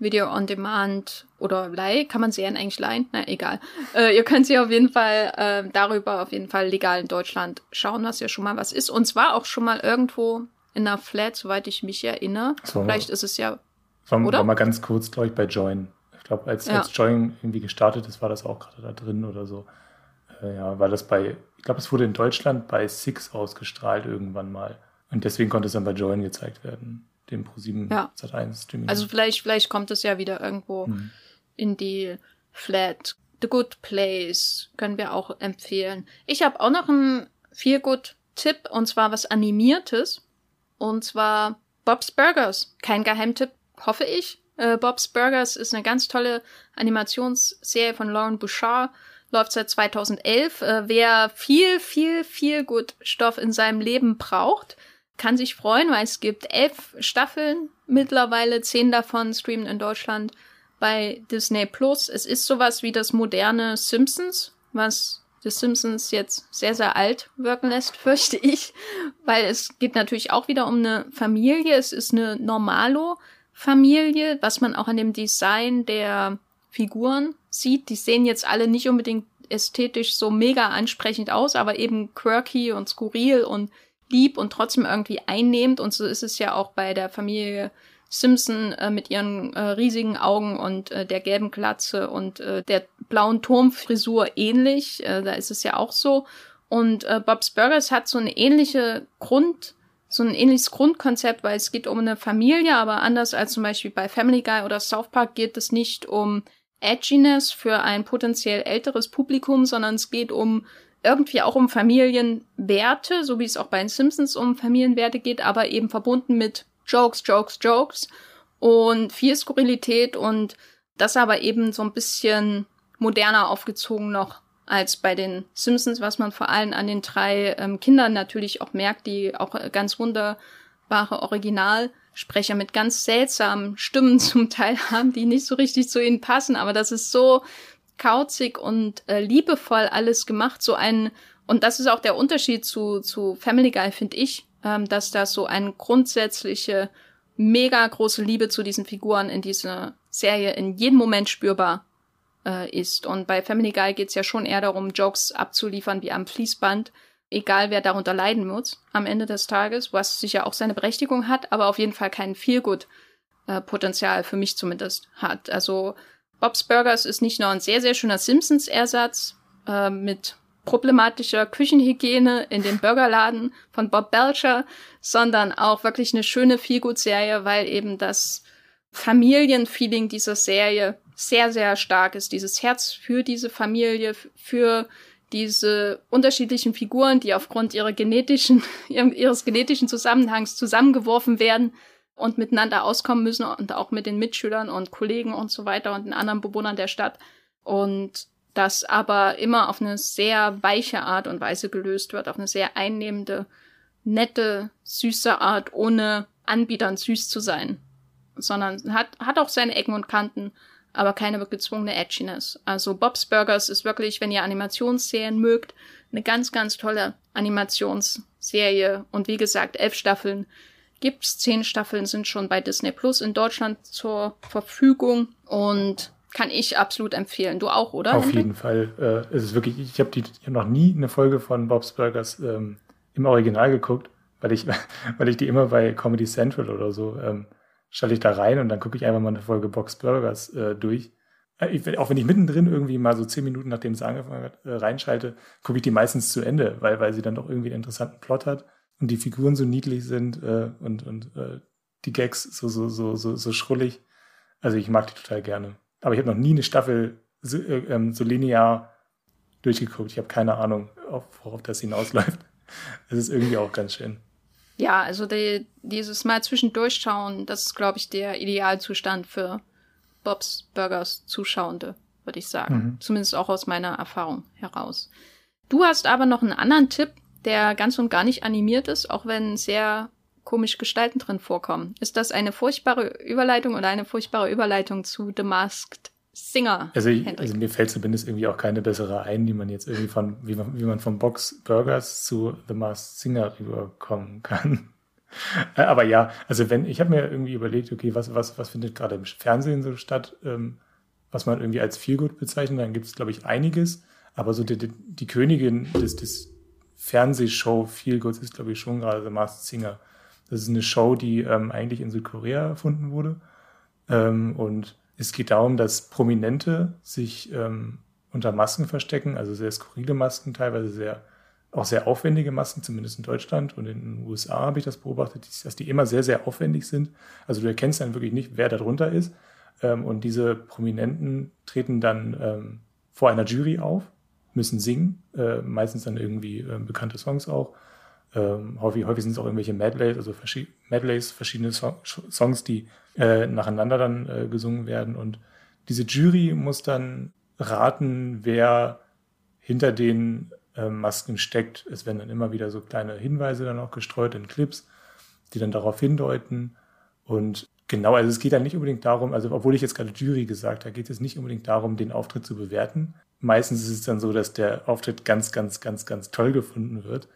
Speaker 1: Video on Demand oder Leih, kann man sie eigentlich leihen? Na, egal. Äh, ihr könnt sie auf jeden Fall äh, darüber auf jeden Fall legal in Deutschland schauen, was ja schon mal was ist. Und zwar auch schon mal irgendwo in einer Flat, soweit ich mich erinnere. So, Vielleicht ist es ja.
Speaker 2: War, oder? war mal ganz kurz, glaube ich, bei Join. Ich glaube, als, ja. als Join irgendwie gestartet ist, war das auch gerade da drin oder so. Äh, ja, war das bei, ich glaube, es wurde in Deutschland bei Six ausgestrahlt irgendwann mal. Und deswegen konnte es dann bei Join gezeigt werden dem Pro7 ja. Sat1 Streaming.
Speaker 1: Also vielleicht, vielleicht kommt es ja wieder irgendwo mhm. in die Flat. The Good Place können wir auch empfehlen. Ich habe auch noch einen viel gut Tipp und zwar was animiertes und zwar Bob's Burgers. Kein Geheimtipp, hoffe ich. Äh, Bob's Burgers ist eine ganz tolle Animationsserie von Lauren Bouchard. Läuft seit 2011. Äh, wer viel, viel, viel gut Stoff in seinem Leben braucht, kann sich freuen, weil es gibt elf Staffeln mittlerweile, zehn davon streamen in Deutschland bei Disney Plus. Es ist sowas wie das moderne Simpsons, was The Simpsons jetzt sehr, sehr alt wirken lässt, fürchte ich, weil es geht natürlich auch wieder um eine Familie. Es ist eine Normalo-Familie, was man auch an dem Design der Figuren sieht. Die sehen jetzt alle nicht unbedingt ästhetisch so mega ansprechend aus, aber eben quirky und skurril und lieb und trotzdem irgendwie einnehmend. Und so ist es ja auch bei der Familie Simpson äh, mit ihren äh, riesigen Augen und äh, der gelben Glatze und äh, der blauen Turmfrisur ähnlich. Äh, da ist es ja auch so. Und äh, Bob's Burgers hat so eine ähnliche Grund, so ein ähnliches Grundkonzept, weil es geht um eine Familie, aber anders als zum Beispiel bei Family Guy oder South Park geht es nicht um Edginess für ein potenziell älteres Publikum, sondern es geht um irgendwie auch um Familienwerte, so wie es auch bei den Simpsons um Familienwerte geht, aber eben verbunden mit Jokes, Jokes, Jokes und viel Skurrilität und das aber eben so ein bisschen moderner aufgezogen noch als bei den Simpsons, was man vor allem an den drei ähm, Kindern natürlich auch merkt, die auch ganz wunderbare Originalsprecher mit ganz seltsamen Stimmen zum Teil haben, die nicht so richtig zu ihnen passen, aber das ist so kauzig und äh, liebevoll alles gemacht. So ein, und das ist auch der Unterschied zu, zu Family Guy, finde ich, ähm, dass da so eine grundsätzliche, mega große Liebe zu diesen Figuren in dieser Serie in jedem Moment spürbar äh, ist. Und bei Family Guy geht's ja schon eher darum, Jokes abzuliefern wie am Fließband, egal wer darunter leiden muss am Ende des Tages, was sicher auch seine Berechtigung hat, aber auf jeden Fall kein Feelgood äh, für mich zumindest hat. Also Bob's Burgers ist nicht nur ein sehr, sehr schöner Simpsons-Ersatz äh, mit problematischer Küchenhygiene in dem Burgerladen von Bob Belcher, sondern auch wirklich eine schöne Feelgood-Serie, weil eben das Familienfeeling dieser Serie sehr, sehr stark ist. Dieses Herz für diese Familie, für diese unterschiedlichen Figuren, die aufgrund ihrer genetischen, ihres genetischen Zusammenhangs zusammengeworfen werden und miteinander auskommen müssen und auch mit den Mitschülern und Kollegen und so weiter und den anderen Bewohnern der Stadt. Und das aber immer auf eine sehr weiche Art und Weise gelöst wird, auf eine sehr einnehmende, nette, süße Art, ohne Anbietern süß zu sein. Sondern hat, hat auch seine Ecken und Kanten, aber keine gezwungene Edginess. Also Bob's Burgers ist wirklich, wenn ihr Animationsserien mögt, eine ganz, ganz tolle Animationsserie. Und wie gesagt, elf Staffeln gibt's. Zehn Staffeln sind schon bei Disney Plus in Deutschland zur Verfügung und kann ich absolut empfehlen. Du auch, oder?
Speaker 2: Auf jeden Fall. Äh, es ist wirklich, ich habe hab noch nie eine Folge von Bob's Burgers ähm, im Original geguckt, weil ich, weil ich die immer bei Comedy Central oder so ähm, schalte ich da rein und dann gucke ich einfach mal eine Folge Bob's Burgers äh, durch. Äh, ich, auch wenn ich mittendrin irgendwie mal so zehn Minuten, nachdem es angefangen hat, äh, reinschalte, gucke ich die meistens zu Ende, weil, weil sie dann doch irgendwie einen interessanten Plot hat und die Figuren so niedlich sind äh, und, und äh, die Gags so, so, so, so, so schrullig. Also ich mag die total gerne. Aber ich habe noch nie eine Staffel so, äh, ähm, so linear durchgeguckt. Ich habe keine Ahnung, worauf das hinausläuft. Das ist irgendwie auch ganz schön.
Speaker 1: Ja, also die, dieses Mal zwischendurch schauen, das ist, glaube ich, der Idealzustand für Bobs Burgers Zuschauende, würde ich sagen. Mhm. Zumindest auch aus meiner Erfahrung heraus. Du hast aber noch einen anderen Tipp, der ganz und gar nicht animiert ist, auch wenn sehr komisch Gestalten drin vorkommen. Ist das eine furchtbare Überleitung oder eine furchtbare Überleitung zu The Masked Singer?
Speaker 2: Also, ich, also mir fällt zumindest irgendwie auch keine bessere ein, die man jetzt irgendwie von, wie man, wie man von Box Burgers zu The Masked Singer rüberkommen kann. Aber ja, also wenn, ich habe mir irgendwie überlegt, okay, was, was, was findet gerade im Fernsehen so statt, ähm, was man irgendwie als Feelgood bezeichnet, dann gibt es, glaube ich, einiges. Aber so die, die, die Königin des, des Fernsehshow Feelgoods ist, glaube ich, schon gerade The Masked Singer. Das ist eine Show, die ähm, eigentlich in Südkorea erfunden wurde. Ähm, und es geht darum, dass Prominente sich ähm, unter Masken verstecken, also sehr skurrile Masken, teilweise sehr, auch sehr aufwendige Masken, zumindest in Deutschland und in den USA habe ich das beobachtet, dass die immer sehr, sehr aufwendig sind. Also du erkennst dann wirklich nicht, wer da drunter ist. Ähm, und diese Prominenten treten dann ähm, vor einer Jury auf, müssen singen, äh, meistens dann irgendwie äh, bekannte Songs auch ähm, häufig, häufig sind es auch irgendwelche Medleys, also verschi Medleys, verschiedene so Songs, die äh, nacheinander dann äh, gesungen werden. Und diese Jury muss dann raten, wer hinter den äh, Masken steckt. Es werden dann immer wieder so kleine Hinweise dann auch gestreut in Clips, die dann darauf hindeuten. Und genau, also es geht dann nicht unbedingt darum, also obwohl ich jetzt gerade Jury gesagt habe, geht es nicht unbedingt darum, den Auftritt zu bewerten. Meistens ist es dann so, dass der Auftritt ganz, ganz, ganz, ganz toll gefunden wird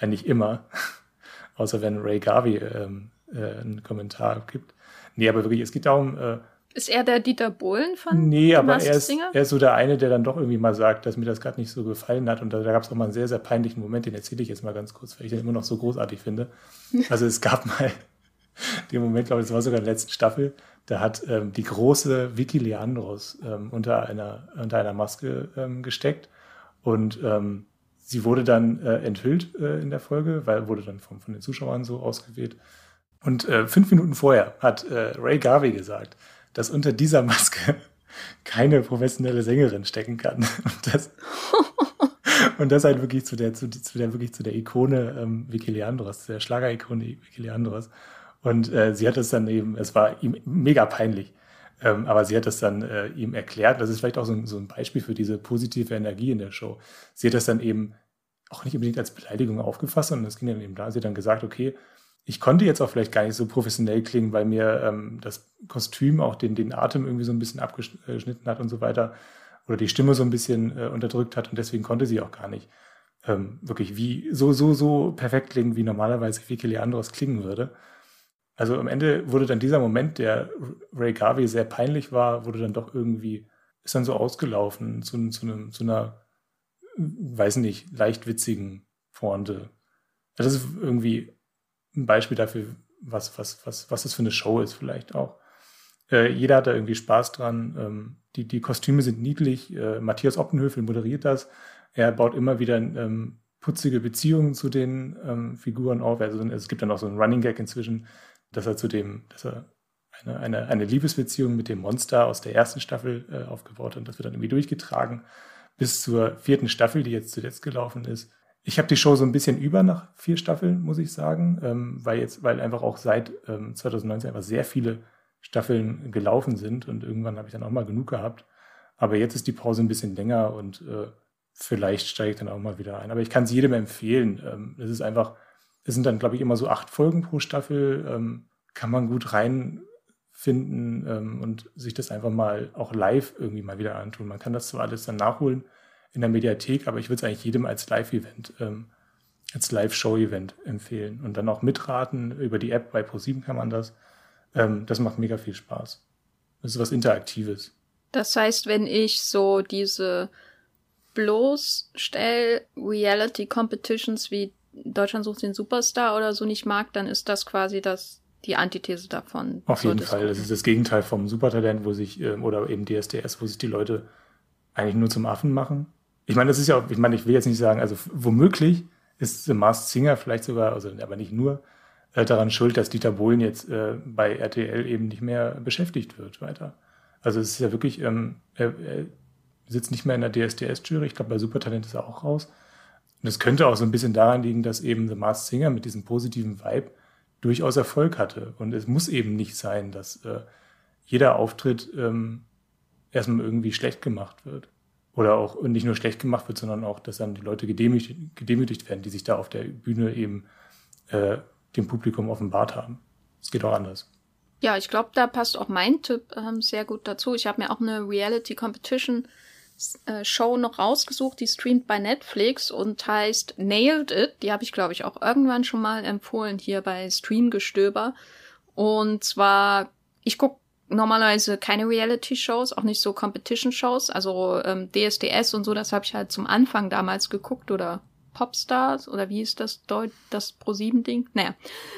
Speaker 2: eigentlich immer. Außer wenn Ray Garvey ähm, äh, einen Kommentar gibt. Nee, aber wirklich, es geht darum. Äh,
Speaker 1: ist er der Dieter Bohlen von
Speaker 2: Nee, aber er ist, er ist so der eine, der dann doch irgendwie mal sagt, dass mir das gerade nicht so gefallen hat. Und da, da gab es auch mal einen sehr, sehr peinlichen Moment, den erzähle ich jetzt mal ganz kurz, weil ich den immer noch so großartig finde. Also es gab mal den Moment, glaube ich, das war sogar in der letzten Staffel, da hat ähm, die große Vicky Leandros ähm, unter, einer, unter einer Maske ähm, gesteckt. Und ähm, Sie wurde dann äh, enthüllt äh, in der Folge, weil wurde dann von, von den Zuschauern so ausgewählt. Und äh, fünf Minuten vorher hat äh, Ray Garvey gesagt, dass unter dieser Maske keine professionelle Sängerin stecken kann. Und das, und das halt wirklich zu der, zu, zu der, wirklich zu der Ikone ähm, Vicky Leandros, der Schlager-Ikone Vicky Leandros. Und äh, sie hat es dann eben, es war ihm mega peinlich. Ähm, aber sie hat das dann äh, ihm erklärt. Das ist vielleicht auch so ein, so ein Beispiel für diese positive Energie in der Show. Sie hat das dann eben auch nicht unbedingt als Beleidigung aufgefasst, sondern es ging dann eben da. Sie hat dann gesagt, okay, ich konnte jetzt auch vielleicht gar nicht so professionell klingen, weil mir ähm, das Kostüm auch den, den Atem irgendwie so ein bisschen abgeschnitten hat und so weiter. Oder die Stimme so ein bisschen äh, unterdrückt hat und deswegen konnte sie auch gar nicht ähm, wirklich wie so, so, so perfekt klingen, wie normalerweise Vicky Leandros klingen würde. Also am Ende wurde dann dieser Moment, der Ray Garvey sehr peinlich war, wurde dann doch irgendwie, ist dann so ausgelaufen zu, zu, einem, zu einer, weiß nicht, leicht witzigen Pointe. Das ist irgendwie ein Beispiel dafür, was, was, was, was das für eine Show ist, vielleicht auch. Äh, jeder hat da irgendwie Spaß dran. Ähm, die, die Kostüme sind niedlich. Äh, Matthias Oppenhöfel moderiert das. Er baut immer wieder ähm, putzige Beziehungen zu den ähm, Figuren auf. Also es gibt dann auch so einen Running Gag inzwischen, dass er zu dem, dass er eine, eine, eine Liebesbeziehung mit dem Monster aus der ersten Staffel äh, aufgebaut hat. Und das wird dann irgendwie durchgetragen bis zur vierten Staffel, die jetzt zuletzt gelaufen ist. Ich habe die Show so ein bisschen über nach vier Staffeln, muss ich sagen, ähm, weil jetzt, weil einfach auch seit ähm, 2019 einfach sehr viele Staffeln gelaufen sind und irgendwann habe ich dann auch mal genug gehabt. Aber jetzt ist die Pause ein bisschen länger und äh, vielleicht steige ich dann auch mal wieder ein. Aber ich kann es jedem empfehlen. Ähm, es ist einfach, es sind dann, glaube ich, immer so acht Folgen pro Staffel. Ähm, kann man gut reinfinden ähm, und sich das einfach mal auch live irgendwie mal wieder antun. Man kann das zwar alles dann nachholen in der Mediathek, aber ich würde es eigentlich jedem als Live-Event, ähm, als Live-Show-Event empfehlen. Und dann auch mitraten. Über die App bei ProSieben kann man das. Ähm, das macht mega viel Spaß. Das ist was Interaktives.
Speaker 1: Das heißt, wenn ich so diese bloßstell Reality Competitions wie Deutschland sucht den Superstar oder so nicht mag, dann ist das quasi das die Antithese davon.
Speaker 2: Auf jeden Fall. Das ist das Gegenteil vom Supertalent, wo sich, ähm, oder eben DSDS, wo sich die Leute eigentlich nur zum Affen machen. Ich meine, das ist ja auch, ich meine, ich will jetzt nicht sagen, also womöglich ist The Masked Singer vielleicht sogar, also aber nicht nur, äh, daran schuld, dass Dieter Bohlen jetzt äh, bei RTL eben nicht mehr beschäftigt wird weiter. Also es ist ja wirklich, ähm, er, er sitzt nicht mehr in der DSDS-Jury, ich glaube bei Supertalent ist er auch raus. Und es könnte auch so ein bisschen daran liegen, dass eben The Masked Singer mit diesem positiven Vibe durchaus Erfolg hatte. Und es muss eben nicht sein, dass äh, jeder Auftritt ähm, erstmal irgendwie schlecht gemacht wird. oder auch nicht nur schlecht gemacht wird, sondern auch, dass dann die Leute gedemütigt, gedemütigt werden, die sich da auf der Bühne eben äh, dem Publikum offenbart haben. Es geht auch anders.
Speaker 1: Ja, ich glaube, da passt auch mein Tipp ähm, sehr gut dazu. Ich habe mir auch eine Reality Competition äh, Show noch rausgesucht, die streamt bei Netflix und heißt Nailed It. Die habe ich, glaube ich, auch irgendwann schon mal empfohlen hier bei Streamgestöber. Und zwar, ich gucke normalerweise keine Reality-Shows, auch nicht so Competition-Shows. Also ähm, DSDS und so, das habe ich halt zum Anfang damals geguckt oder Popstars oder wie ist das Deut das Pro-7-Ding? Naja,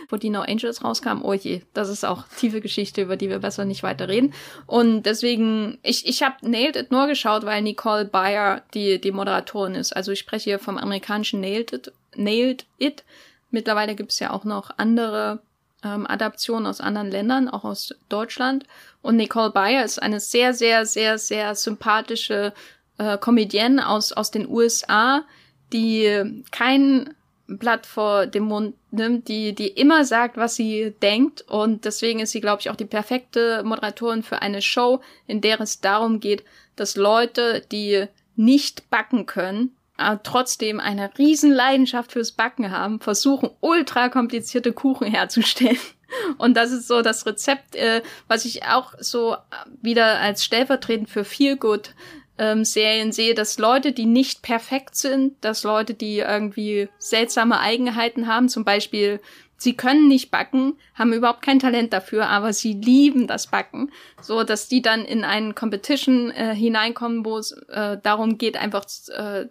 Speaker 1: wo die No Angels rauskam. Oh je, das ist auch tiefe Geschichte, über die wir besser nicht weiter reden. Und deswegen, ich, ich habe Nailed It nur geschaut, weil Nicole Bayer die, die Moderatorin ist. Also ich spreche hier vom amerikanischen Nailed It. Nailed It. Mittlerweile gibt es ja auch noch andere ähm, Adaptionen aus anderen Ländern, auch aus Deutschland. Und Nicole Bayer ist eine sehr, sehr, sehr, sehr sympathische äh, Comedienne aus, aus den USA, die kein Blatt vor dem Mund nimmt, die, die immer sagt, was sie denkt. Und deswegen ist sie, glaube ich, auch die perfekte Moderatorin für eine Show, in der es darum geht, dass Leute, die nicht backen können, äh, trotzdem eine riesen Leidenschaft fürs Backen haben, versuchen ultra komplizierte Kuchen herzustellen. Und das ist so das Rezept, äh, was ich auch so wieder als stellvertretend für Feel Good ähm, Serien sehe, dass Leute, die nicht perfekt sind, dass Leute, die irgendwie seltsame Eigenheiten haben, zum Beispiel sie können nicht backen, haben überhaupt kein Talent dafür, aber sie lieben das Backen, so dass die dann in einen Competition äh, hineinkommen, wo es äh, darum geht, einfach äh,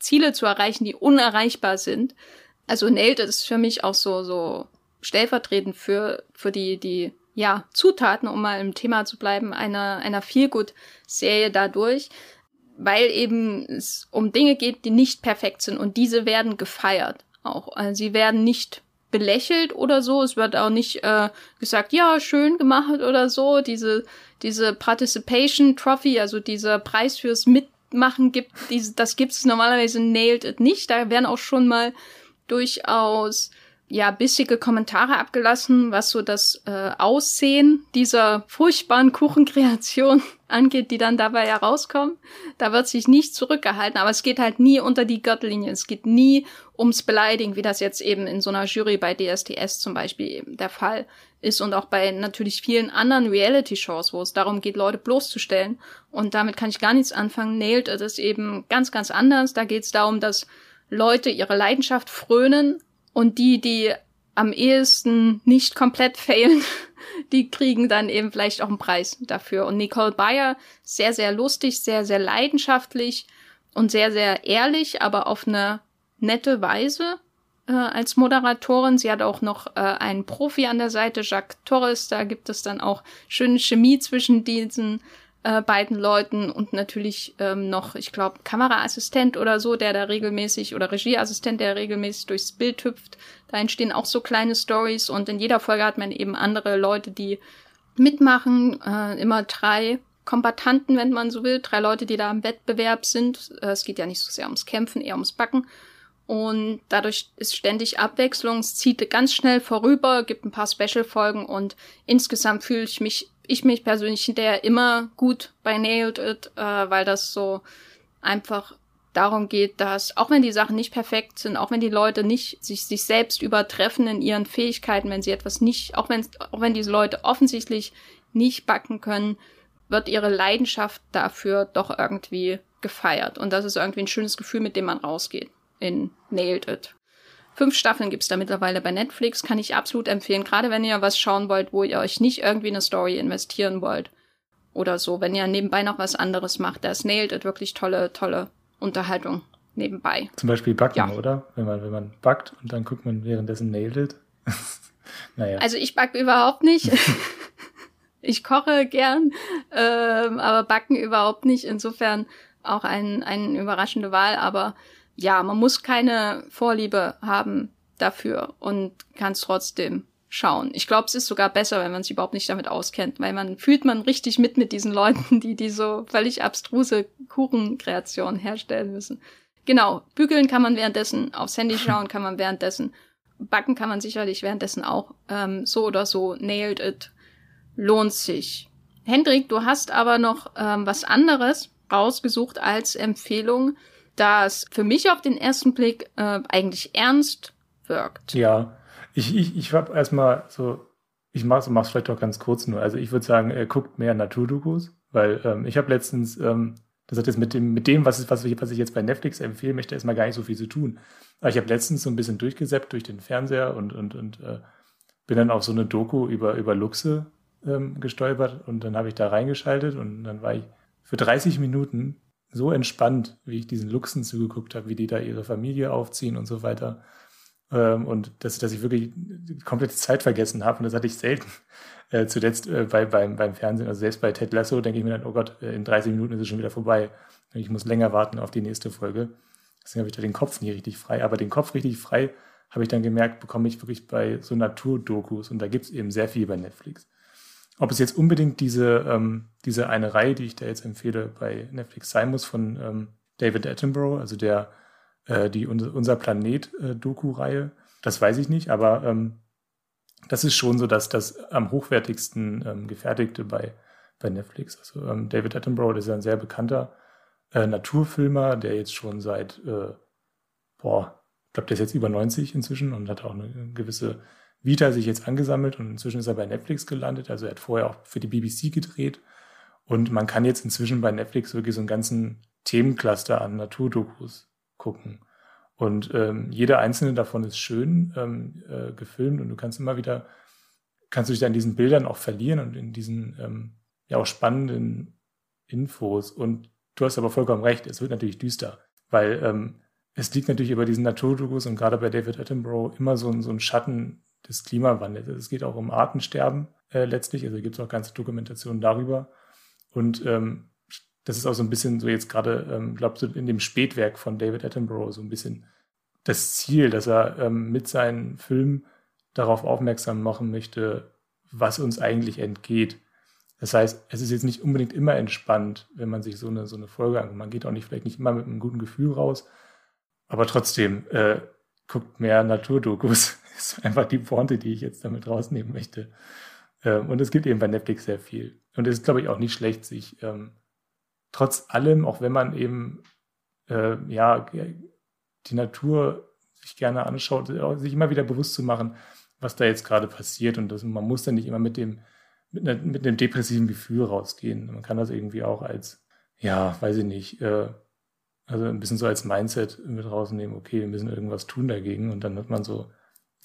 Speaker 1: Ziele zu erreichen, die unerreichbar sind. Also Nailed ist für mich auch so, so stellvertretend für, für die, die, ja, Zutaten, um mal im Thema zu bleiben, einer, einer Feelgood-Serie dadurch, weil eben es um Dinge geht, die nicht perfekt sind und diese werden gefeiert auch. Also sie werden nicht belächelt oder so. Es wird auch nicht äh, gesagt, ja, schön gemacht oder so. Diese, diese Participation Trophy, also dieser Preis fürs Mit machen gibt, diese, das gibt es normalerweise Nailed It nicht. Da werden auch schon mal durchaus ja bissige Kommentare abgelassen, was so das äh, Aussehen dieser furchtbaren Kuchenkreation angeht, die dann dabei herauskommen. Da wird sich nicht zurückgehalten, aber es geht halt nie unter die Gürtellinie. Es geht nie ums Beleidigen, wie das jetzt eben in so einer Jury bei DSDS zum Beispiel eben der Fall ist und auch bei natürlich vielen anderen Reality-Shows, wo es darum geht, Leute bloßzustellen. Und damit kann ich gar nichts anfangen. Nailed ist eben ganz, ganz anders. Da geht es darum, dass Leute ihre Leidenschaft frönen und die, die am ehesten nicht komplett failen, die kriegen dann eben vielleicht auch einen Preis dafür. Und Nicole Bayer, sehr, sehr lustig, sehr, sehr leidenschaftlich und sehr, sehr ehrlich, aber auf eine nette Weise äh, als Moderatorin. Sie hat auch noch äh, einen Profi an der Seite, Jacques Torres. Da gibt es dann auch schöne Chemie zwischen diesen äh, beiden Leuten und natürlich ähm, noch, ich glaube, Kameraassistent oder so, der da regelmäßig oder Regieassistent, der regelmäßig durchs Bild hüpft. Da entstehen auch so kleine Stories und in jeder Folge hat man eben andere Leute, die mitmachen, äh, immer drei Kombatanten, wenn man so will, drei Leute, die da im Wettbewerb sind. Äh, es geht ja nicht so sehr ums Kämpfen, eher ums Backen. Und dadurch ist ständig Abwechslung, es zieht ganz schnell vorüber, gibt ein paar Special-Folgen und insgesamt fühle ich mich, ich mich persönlich hinterher immer gut bei Nailed It, äh, weil das so einfach darum geht, dass auch wenn die Sachen nicht perfekt sind, auch wenn die Leute nicht sich, sich selbst übertreffen in ihren Fähigkeiten, wenn sie etwas nicht, auch wenn, auch wenn diese Leute offensichtlich nicht backen können, wird ihre Leidenschaft dafür doch irgendwie gefeiert. Und das ist irgendwie ein schönes Gefühl, mit dem man rausgeht in Nailed It. Fünf Staffeln gibt's da mittlerweile bei Netflix, kann ich absolut empfehlen. Gerade wenn ihr was schauen wollt, wo ihr euch nicht irgendwie eine Story investieren wollt. Oder so, wenn ihr nebenbei noch was anderes macht. Da ist Nailed It wirklich tolle, tolle Unterhaltung nebenbei.
Speaker 2: Zum Beispiel Backen, ja. oder? Wenn man, wenn man backt und dann guckt man währenddessen Nailed It.
Speaker 1: naja. Also ich backe überhaupt nicht. ich koche gern, ähm, aber backen überhaupt nicht. Insofern auch ein, eine überraschende Wahl, aber ja, man muss keine Vorliebe haben dafür und kann es trotzdem schauen. Ich glaube, es ist sogar besser, wenn man sich überhaupt nicht damit auskennt, weil man fühlt man richtig mit mit diesen Leuten, die die so völlig abstruse Kuchenkreationen herstellen müssen. Genau, bügeln kann man währenddessen, aufs Handy schauen kann man währenddessen, backen kann man sicherlich währenddessen auch. Ähm, so oder so, nailed it, lohnt sich. Hendrik, du hast aber noch ähm, was anderes rausgesucht als Empfehlung, das für mich auf den ersten Blick äh, eigentlich ernst wirkt.
Speaker 2: Ja, ich, ich, ich habe erstmal so, ich mach's, mach's vielleicht auch ganz kurz nur. Also ich würde sagen, er guckt mehr Naturdokus, weil ähm, ich habe letztens, ähm, das hat jetzt mit dem, mit dem, was, ist, was, ich, was ich jetzt bei Netflix empfehlen möchte, erstmal gar nicht so viel zu tun. Aber ich habe letztens so ein bisschen durchgesäppt durch den Fernseher und, und, und äh, bin dann auf so eine Doku über, über Luchse ähm, gestolpert und dann habe ich da reingeschaltet und dann war ich für 30 Minuten so entspannt, wie ich diesen Luchsen zugeguckt habe, wie die da ihre Familie aufziehen und so weiter. Ähm, und dass, dass ich wirklich komplett Zeit vergessen habe. Und das hatte ich selten äh, zuletzt äh, bei, beim, beim Fernsehen. Also selbst bei Ted Lasso denke ich mir dann, oh Gott, äh, in 30 Minuten ist es schon wieder vorbei. Ich muss länger warten auf die nächste Folge. Deswegen habe ich da den Kopf nie richtig frei. Aber den Kopf richtig frei habe ich dann gemerkt, bekomme ich wirklich bei so Naturdokus. Und da gibt es eben sehr viel bei Netflix. Ob es jetzt unbedingt diese, ähm, diese eine Reihe, die ich da jetzt empfehle, bei Netflix sein muss von ähm, David Attenborough, also der äh, die Unser Planet-Doku-Reihe. das weiß ich nicht, aber ähm, das ist schon so, dass das am hochwertigsten ähm, gefertigte bei, bei Netflix. Also ähm, David Attenborough, das ist ein sehr bekannter äh, Naturfilmer, der jetzt schon seit, äh, boah, ich glaube, der ist jetzt über 90 inzwischen und hat auch eine gewisse Vita sich jetzt angesammelt und inzwischen ist er bei Netflix gelandet. Also er hat vorher auch für die BBC gedreht. Und man kann jetzt inzwischen bei Netflix wirklich so einen ganzen Themencluster an Naturdokus gucken. Und ähm, jeder einzelne davon ist schön ähm, äh, gefilmt und du kannst immer wieder, kannst du dich da in diesen Bildern auch verlieren und in diesen ähm, ja auch spannenden Infos. Und du hast aber vollkommen recht, es wird natürlich düster, weil ähm, es liegt natürlich über diesen Naturdokus und gerade bei David Attenborough immer so ein, so ein Schatten des Klimawandels. Es geht auch um Artensterben äh, letztlich, also gibt es auch ganze Dokumentationen darüber. Und ähm, das ist auch so ein bisschen so jetzt gerade, ähm, glaube so in dem Spätwerk von David Attenborough so ein bisschen das Ziel, dass er ähm, mit seinen Filmen darauf aufmerksam machen möchte, was uns eigentlich entgeht. Das heißt, es ist jetzt nicht unbedingt immer entspannt, wenn man sich so eine, so eine Folge anguckt. Man geht auch nicht vielleicht nicht immer mit einem guten Gefühl raus, aber trotzdem äh, guckt mehr Naturdokus. Ist einfach die Pointe, die ich jetzt damit rausnehmen möchte. Ähm, und es gibt eben bei Netflix sehr viel. Und es ist, glaube ich, auch nicht schlecht, sich ähm, trotz allem, auch wenn man eben äh, ja die Natur sich gerne anschaut, sich immer wieder bewusst zu machen, was da jetzt gerade passiert und das, man muss dann nicht immer mit dem mit, einer, mit einem depressiven Gefühl rausgehen. Man kann das irgendwie auch als ja, weiß ich nicht, äh, also ein bisschen so als Mindset mit rausnehmen, okay, wir müssen irgendwas tun dagegen und dann hat man so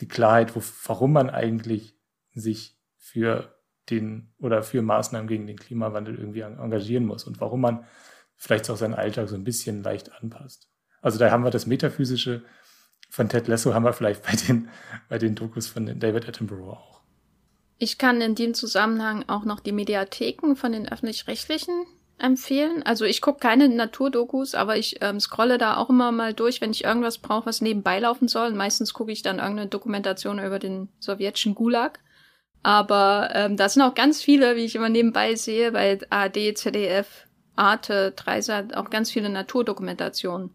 Speaker 2: die Klarheit, wo, warum man eigentlich sich für den oder für Maßnahmen gegen den Klimawandel irgendwie engagieren muss und warum man vielleicht auch seinen Alltag so ein bisschen leicht anpasst. Also da haben wir das Metaphysische von Ted Lasso, haben wir vielleicht bei den, bei den Dokus von David Attenborough auch.
Speaker 1: Ich kann in dem Zusammenhang auch noch die Mediatheken von den öffentlich-rechtlichen empfehlen. Also ich gucke keine Naturdokus, aber ich ähm, scrolle da auch immer mal durch, wenn ich irgendwas brauche, was nebenbei laufen soll. Und meistens gucke ich dann irgendeine Dokumentation über den sowjetischen Gulag. Aber ähm, da sind auch ganz viele, wie ich immer nebenbei sehe, bei AD, ZDF, Arte, Dreisat, auch ganz viele Naturdokumentationen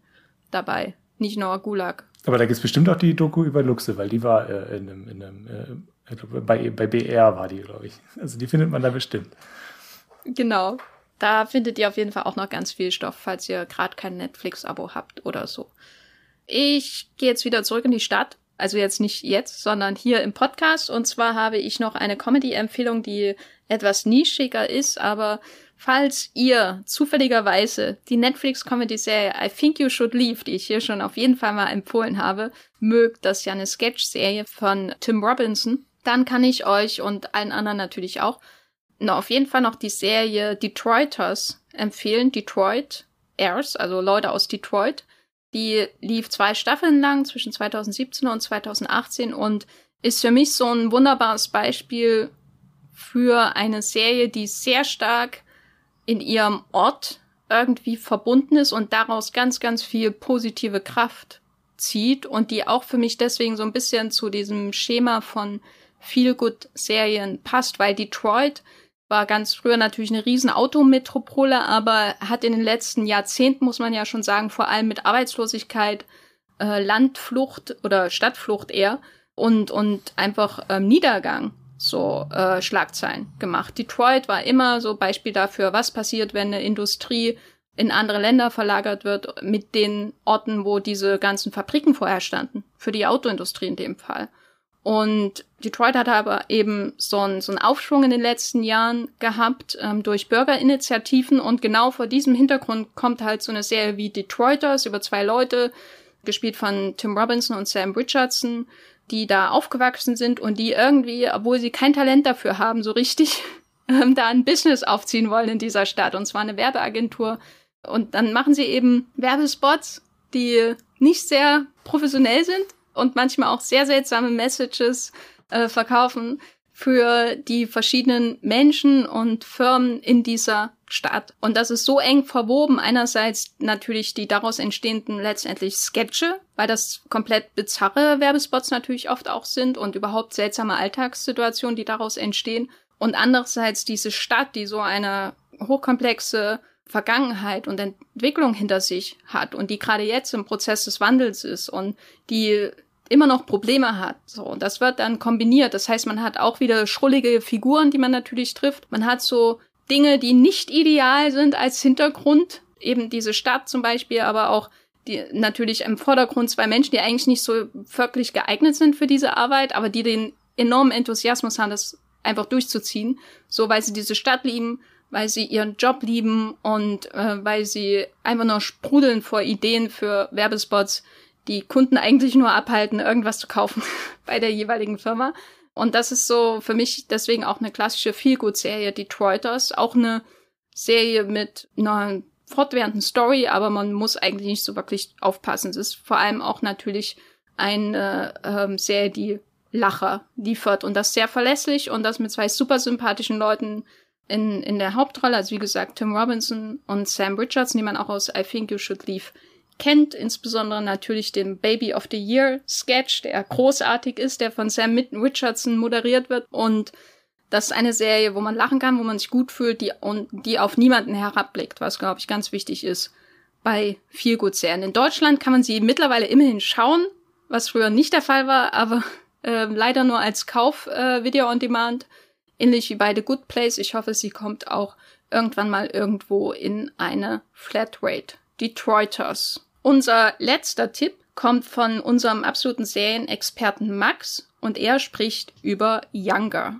Speaker 1: dabei. Nicht nur Gulag.
Speaker 2: Aber da gibt's bestimmt auch die Doku über Luchse, weil die war äh, in einem, in einem äh, bei, bei BR war die, glaube ich. Also die findet man da bestimmt.
Speaker 1: Genau. Da findet ihr auf jeden Fall auch noch ganz viel Stoff, falls ihr gerade kein Netflix-Abo habt oder so. Ich gehe jetzt wieder zurück in die Stadt also jetzt nicht jetzt, sondern hier im Podcast. Und zwar habe ich noch eine Comedy-Empfehlung, die etwas nischiger ist, aber falls ihr zufälligerweise die Netflix-Comedy-Serie I Think You Should Leave, die ich hier schon auf jeden Fall mal empfohlen habe, mögt, das ist ja eine Sketch-Serie von Tim Robinson, dann kann ich euch und allen anderen natürlich auch na, auf jeden Fall noch die Serie Detroiters empfehlen. Detroit Airs, also Leute aus Detroit. Die lief zwei Staffeln lang zwischen 2017 und 2018 und ist für mich so ein wunderbares Beispiel für eine Serie, die sehr stark in ihrem Ort irgendwie verbunden ist und daraus ganz, ganz viel positive Kraft zieht und die auch für mich deswegen so ein bisschen zu diesem Schema von Feel-Good-Serien passt, weil Detroit war ganz früher natürlich eine riesen Autometropole, aber hat in den letzten Jahrzehnten, muss man ja schon sagen, vor allem mit Arbeitslosigkeit, äh, Landflucht oder Stadtflucht eher und, und einfach ähm, Niedergang so äh, Schlagzeilen gemacht. Detroit war immer so Beispiel dafür, was passiert, wenn eine Industrie in andere Länder verlagert wird, mit den Orten, wo diese ganzen Fabriken vorher standen, für die Autoindustrie in dem Fall. Und Detroit hat aber eben so einen, so einen Aufschwung in den letzten Jahren gehabt ähm, durch Bürgerinitiativen und genau vor diesem Hintergrund kommt halt so eine Serie wie Detroiters über zwei Leute, gespielt von Tim Robinson und Sam Richardson, die da aufgewachsen sind und die irgendwie, obwohl sie kein Talent dafür haben, so richtig ähm, da ein Business aufziehen wollen in dieser Stadt und zwar eine Werbeagentur. Und dann machen sie eben Werbespots, die nicht sehr professionell sind, und manchmal auch sehr seltsame Messages äh, verkaufen für die verschiedenen Menschen und Firmen in dieser Stadt. Und das ist so eng verwoben. Einerseits natürlich die daraus entstehenden letztendlich Sketche, weil das komplett bizarre Werbespots natürlich oft auch sind und überhaupt seltsame Alltagssituationen, die daraus entstehen. Und andererseits diese Stadt, die so eine hochkomplexe Vergangenheit und Entwicklung hinter sich hat und die gerade jetzt im Prozess des Wandels ist und die immer noch Probleme hat. So, und das wird dann kombiniert. Das heißt, man hat auch wieder schrullige Figuren, die man natürlich trifft. Man hat so Dinge, die nicht ideal sind als Hintergrund. Eben diese Stadt zum Beispiel, aber auch die natürlich im Vordergrund zwei Menschen, die eigentlich nicht so wirklich geeignet sind für diese Arbeit, aber die den enormen Enthusiasmus haben, das einfach durchzuziehen. So, weil sie diese Stadt lieben, weil sie ihren Job lieben und äh, weil sie einfach nur sprudeln vor Ideen für Werbespots, die Kunden eigentlich nur abhalten, irgendwas zu kaufen bei der jeweiligen Firma. Und das ist so für mich deswegen auch eine klassische Feelgood-Serie, Detroiters. Auch eine Serie mit einer fortwährenden Story, aber man muss eigentlich nicht so wirklich aufpassen. Es ist vor allem auch natürlich eine ähm, Serie, die Lacher liefert und das sehr verlässlich und das mit zwei super sympathischen Leuten in, in der Hauptrolle. Also wie gesagt, Tim Robinson und Sam Richardson, die man auch aus I Think You Should Leave kennt, insbesondere natürlich den Baby of the Year Sketch, der großartig ist, der von Sam Richardson moderiert wird und das ist eine Serie, wo man lachen kann, wo man sich gut fühlt, die und die auf niemanden herabblickt, was glaube ich ganz wichtig ist bei Feelgood-Serien. In Deutschland kann man sie mittlerweile immerhin schauen, was früher nicht der Fall war, aber äh, leider nur als Kauf äh, Video on Demand, ähnlich wie bei The Good Place. Ich hoffe, sie kommt auch irgendwann mal irgendwo in eine Flatrate. Detroiters. Unser letzter Tipp kommt von unserem absoluten Serienexperten Max und er spricht über Younger.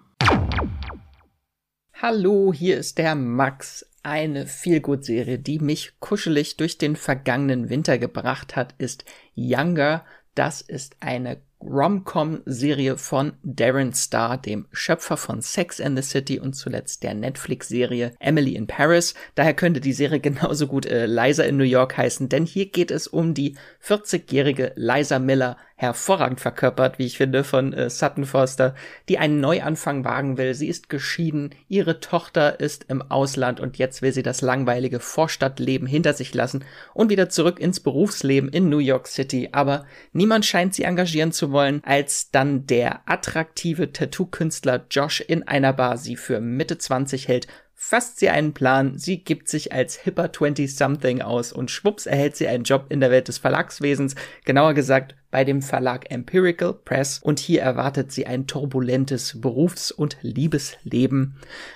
Speaker 4: Hallo, hier ist der Max. Eine Feelgood-Serie, die mich kuschelig durch den vergangenen Winter gebracht hat, ist Younger. Das ist eine Rom-Com-Serie von Darren Star, dem Schöpfer von Sex and the City und zuletzt der Netflix-Serie Emily in Paris. Daher könnte die Serie genauso gut äh, Liza in New York heißen, denn hier geht es um die 40-jährige Liza Miller, hervorragend verkörpert, wie ich finde, von äh, Sutton Foster, die einen Neuanfang wagen will. Sie ist geschieden, ihre Tochter ist im Ausland und jetzt will sie das langweilige Vorstadtleben hinter sich lassen und wieder zurück ins Berufsleben in New York City. Aber niemand scheint sie engagieren zu wollen, als dann der attraktive Tattoo-Künstler Josh in einer Bar sie für Mitte 20 hält fasst sie einen Plan, sie gibt sich als hipper 20-something aus und schwupps erhält sie einen Job in der Welt des Verlagswesens, genauer gesagt bei dem Verlag Empirical Press und hier erwartet sie ein turbulentes Berufs- und Liebesleben.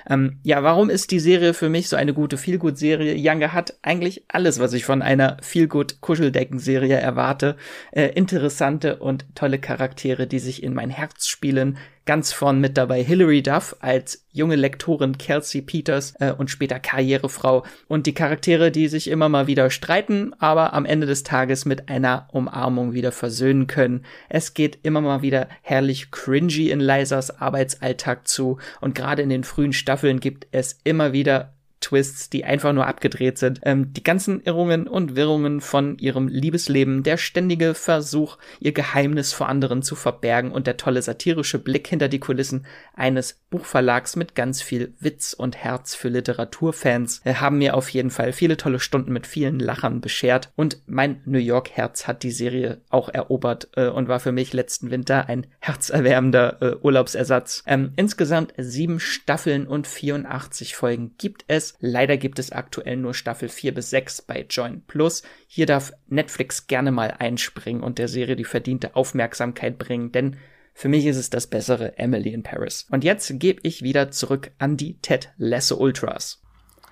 Speaker 4: Ähm, ja, warum ist die Serie für mich so eine gute Feelgood-Serie? Younger hat eigentlich alles, was ich von einer Feelgood-Kuscheldecken-Serie erwarte. Äh, interessante und tolle Charaktere, die sich in mein Herz spielen, Ganz vorn mit dabei Hilary Duff als junge Lektorin Kelsey Peters äh, und später Karrierefrau und die Charaktere, die sich immer mal wieder streiten, aber am Ende des Tages mit einer Umarmung wieder versöhnen können. Es geht immer mal wieder herrlich cringy in Lisas Arbeitsalltag zu und gerade in den frühen Staffeln gibt es immer wieder Twists, die einfach nur abgedreht sind. Ähm, die ganzen Irrungen und Wirrungen von ihrem Liebesleben, der ständige Versuch, ihr Geheimnis vor anderen zu verbergen und der tolle satirische Blick hinter die Kulissen eines Buchverlags mit ganz viel Witz und Herz für Literaturfans äh, haben mir auf jeden Fall viele tolle Stunden mit vielen Lachern beschert und mein New York Herz hat die Serie auch erobert äh, und war für mich letzten Winter ein herzerwärmender äh, Urlaubsersatz. Ähm, insgesamt sieben Staffeln und 84 Folgen gibt es Leider gibt es aktuell nur Staffel 4 bis 6 bei Join Plus. Hier darf Netflix gerne mal einspringen und der Serie die verdiente Aufmerksamkeit bringen, denn für mich ist es das bessere Emily in Paris. Und jetzt gebe ich wieder zurück an die Ted Lasso Ultras.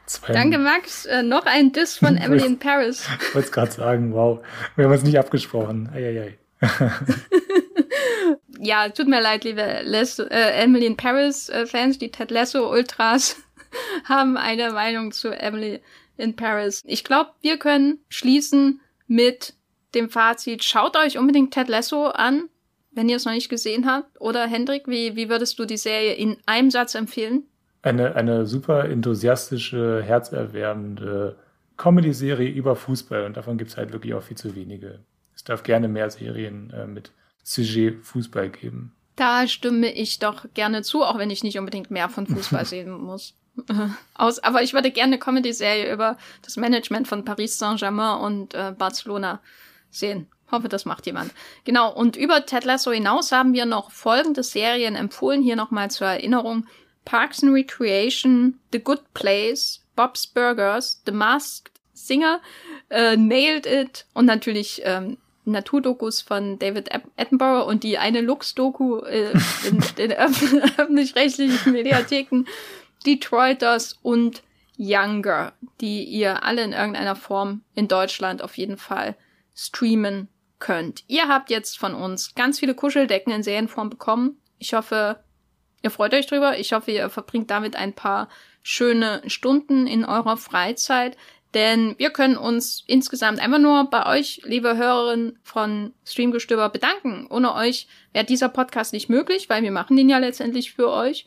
Speaker 2: Zwei
Speaker 1: Danke, Max. Äh, noch ein Diss von Emily in Paris.
Speaker 2: Ich wollte es gerade sagen, wow. Wir haben uns nicht abgesprochen. Eieiei.
Speaker 1: ja, tut mir leid, liebe Les äh, Emily in Paris äh, Fans, die Ted Lasso Ultras haben eine Meinung zu Emily in Paris. Ich glaube, wir können schließen mit dem Fazit. Schaut euch unbedingt Ted Lasso an, wenn ihr es noch nicht gesehen habt. Oder Hendrik, wie, wie würdest du die Serie in einem Satz empfehlen?
Speaker 2: Eine, eine super enthusiastische, herzerwärmende Comedy-Serie über Fußball und davon gibt es halt wirklich auch viel zu wenige. Es darf gerne mehr Serien äh, mit Sujet Fußball geben.
Speaker 1: Da stimme ich doch gerne zu, auch wenn ich nicht unbedingt mehr von Fußball sehen muss. Aus, aber ich würde gerne eine Comedy-Serie über das Management von Paris Saint-Germain und äh, Barcelona sehen. Hoffe, das macht jemand. Genau, und über Ted Lasso hinaus haben wir noch folgende Serien empfohlen. Hier nochmal zur Erinnerung. Parks and Recreation, The Good Place, Bob's Burgers, The Masked Singer, äh, Nailed It und natürlich ähm, Naturdokus von David Attenborough und die eine Lux-Doku äh, in den öffentlich-rechtlichen Mediatheken, Detroiters und Younger, die ihr alle in irgendeiner Form in Deutschland auf jeden Fall streamen könnt. Ihr habt jetzt von uns ganz viele Kuscheldecken in Serienform bekommen. Ich hoffe, ihr freut euch drüber. Ich hoffe, ihr verbringt damit ein paar schöne Stunden in eurer Freizeit. Denn wir können uns insgesamt einfach nur bei euch, liebe Hörerinnen von Streamgestöber, bedanken. Ohne euch wäre dieser Podcast nicht möglich, weil wir machen den ja letztendlich für euch.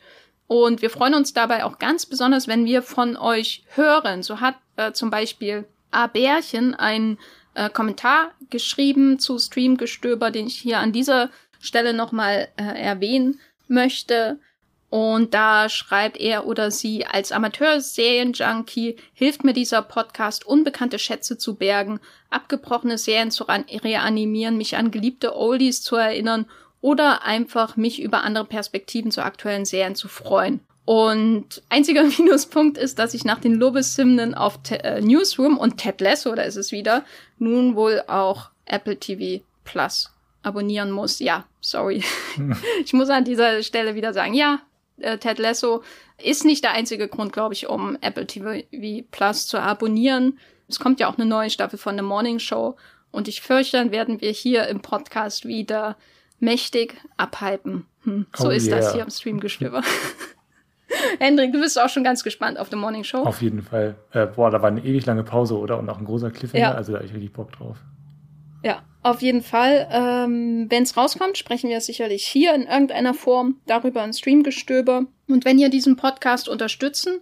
Speaker 1: Und wir freuen uns dabei auch ganz besonders, wenn wir von euch hören. So hat äh, zum Beispiel A. Bärchen einen äh, Kommentar geschrieben zu Streamgestöber, den ich hier an dieser Stelle nochmal äh, erwähnen möchte. Und da schreibt er oder sie, als Amateur-Serien-Junkie hilft mir dieser Podcast, unbekannte Schätze zu bergen, abgebrochene Serien zu reanimieren, mich an geliebte Oldies zu erinnern oder einfach mich über andere Perspektiven zu aktuellen Serien zu freuen. Und einziger Minuspunkt ist, dass ich nach den Lobeshymnen auf Te äh, Newsroom und Ted Lasso, da ist es wieder, nun wohl auch Apple TV Plus abonnieren muss. Ja, sorry. ich muss an dieser Stelle wieder sagen, ja, äh, Ted Lasso ist nicht der einzige Grund, glaube ich, um Apple TV Plus zu abonnieren. Es kommt ja auch eine neue Staffel von The Morning Show und ich fürchte, dann werden wir hier im Podcast wieder mächtig abhypen. Hm, so oh ist yeah. das hier im Streamgestöber. Hendrik, du bist auch schon ganz gespannt auf The Morning Show.
Speaker 2: Auf jeden Fall. Äh, boah, da war eine ewig lange Pause, oder? Und auch ein großer Cliffhanger, ja. also da habe ich richtig Bock drauf.
Speaker 1: Ja, auf jeden Fall. Ähm, wenn es rauskommt, sprechen wir sicherlich hier in irgendeiner Form darüber ein Streamgestöber. Und wenn ihr diesen Podcast unterstützen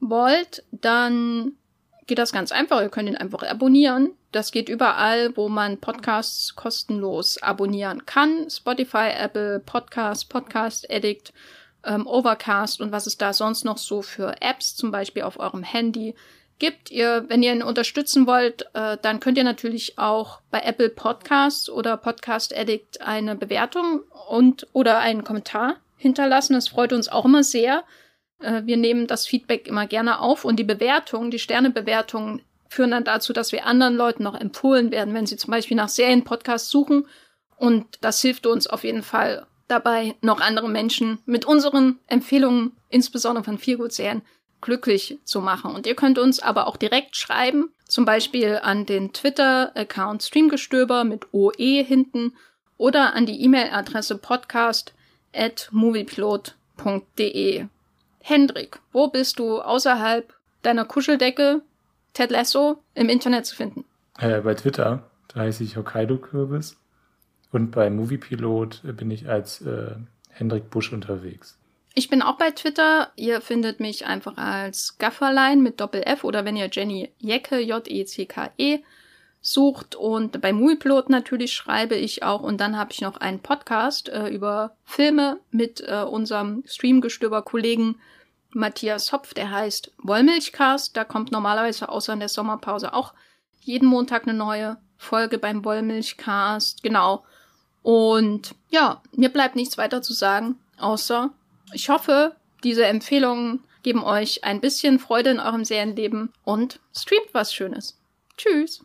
Speaker 1: wollt, dann geht das ganz einfach. Ihr könnt ihn einfach abonnieren. Das geht überall, wo man Podcasts kostenlos abonnieren kann. Spotify, Apple Podcast, Podcast Addict, ähm, Overcast und was es da sonst noch so für Apps, zum Beispiel auf eurem Handy gibt. Ihr, wenn ihr ihn unterstützen wollt, äh, dann könnt ihr natürlich auch bei Apple Podcasts oder Podcast Addict eine Bewertung und oder einen Kommentar hinterlassen. Das freut uns auch immer sehr. Äh, wir nehmen das Feedback immer gerne auf und die Bewertung, die Sternebewertungen führen dann dazu, dass wir anderen Leuten noch empfohlen werden, wenn sie zum Beispiel nach Serienpodcasts suchen. Und das hilft uns auf jeden Fall dabei, noch andere Menschen mit unseren Empfehlungen, insbesondere von Feelgood-Serien, glücklich zu machen. Und ihr könnt uns aber auch direkt schreiben, zum Beispiel an den Twitter-Account Streamgestöber mit OE hinten oder an die E-Mail-Adresse podcast at moviepilot.de. Hendrik, wo bist du außerhalb deiner Kuscheldecke Ted Lasso im Internet zu finden?
Speaker 2: Äh, bei Twitter, da heiße ich Hokkaido-Kürbis. Und bei Moviepilot bin ich als äh, Hendrik Busch unterwegs.
Speaker 1: Ich bin auch bei Twitter. Ihr findet mich einfach als Gafferlein mit Doppel-F oder wenn ihr Jenny Jecke, J-E-C-K-E, sucht. Und bei Moviepilot natürlich schreibe ich auch. Und dann habe ich noch einen Podcast äh, über Filme mit äh, unserem Streamgestöber-Kollegen Matthias Hopf. Der heißt Wollmilchcast. Da kommt normalerweise außer in der Sommerpause auch jeden Montag eine neue Folge beim Wollmilchcast. Genau. Und ja, mir bleibt nichts weiter zu sagen, außer ich hoffe, diese Empfehlungen geben euch ein bisschen Freude in eurem Serienleben und streamt was Schönes. Tschüss!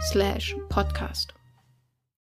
Speaker 1: slash podcast.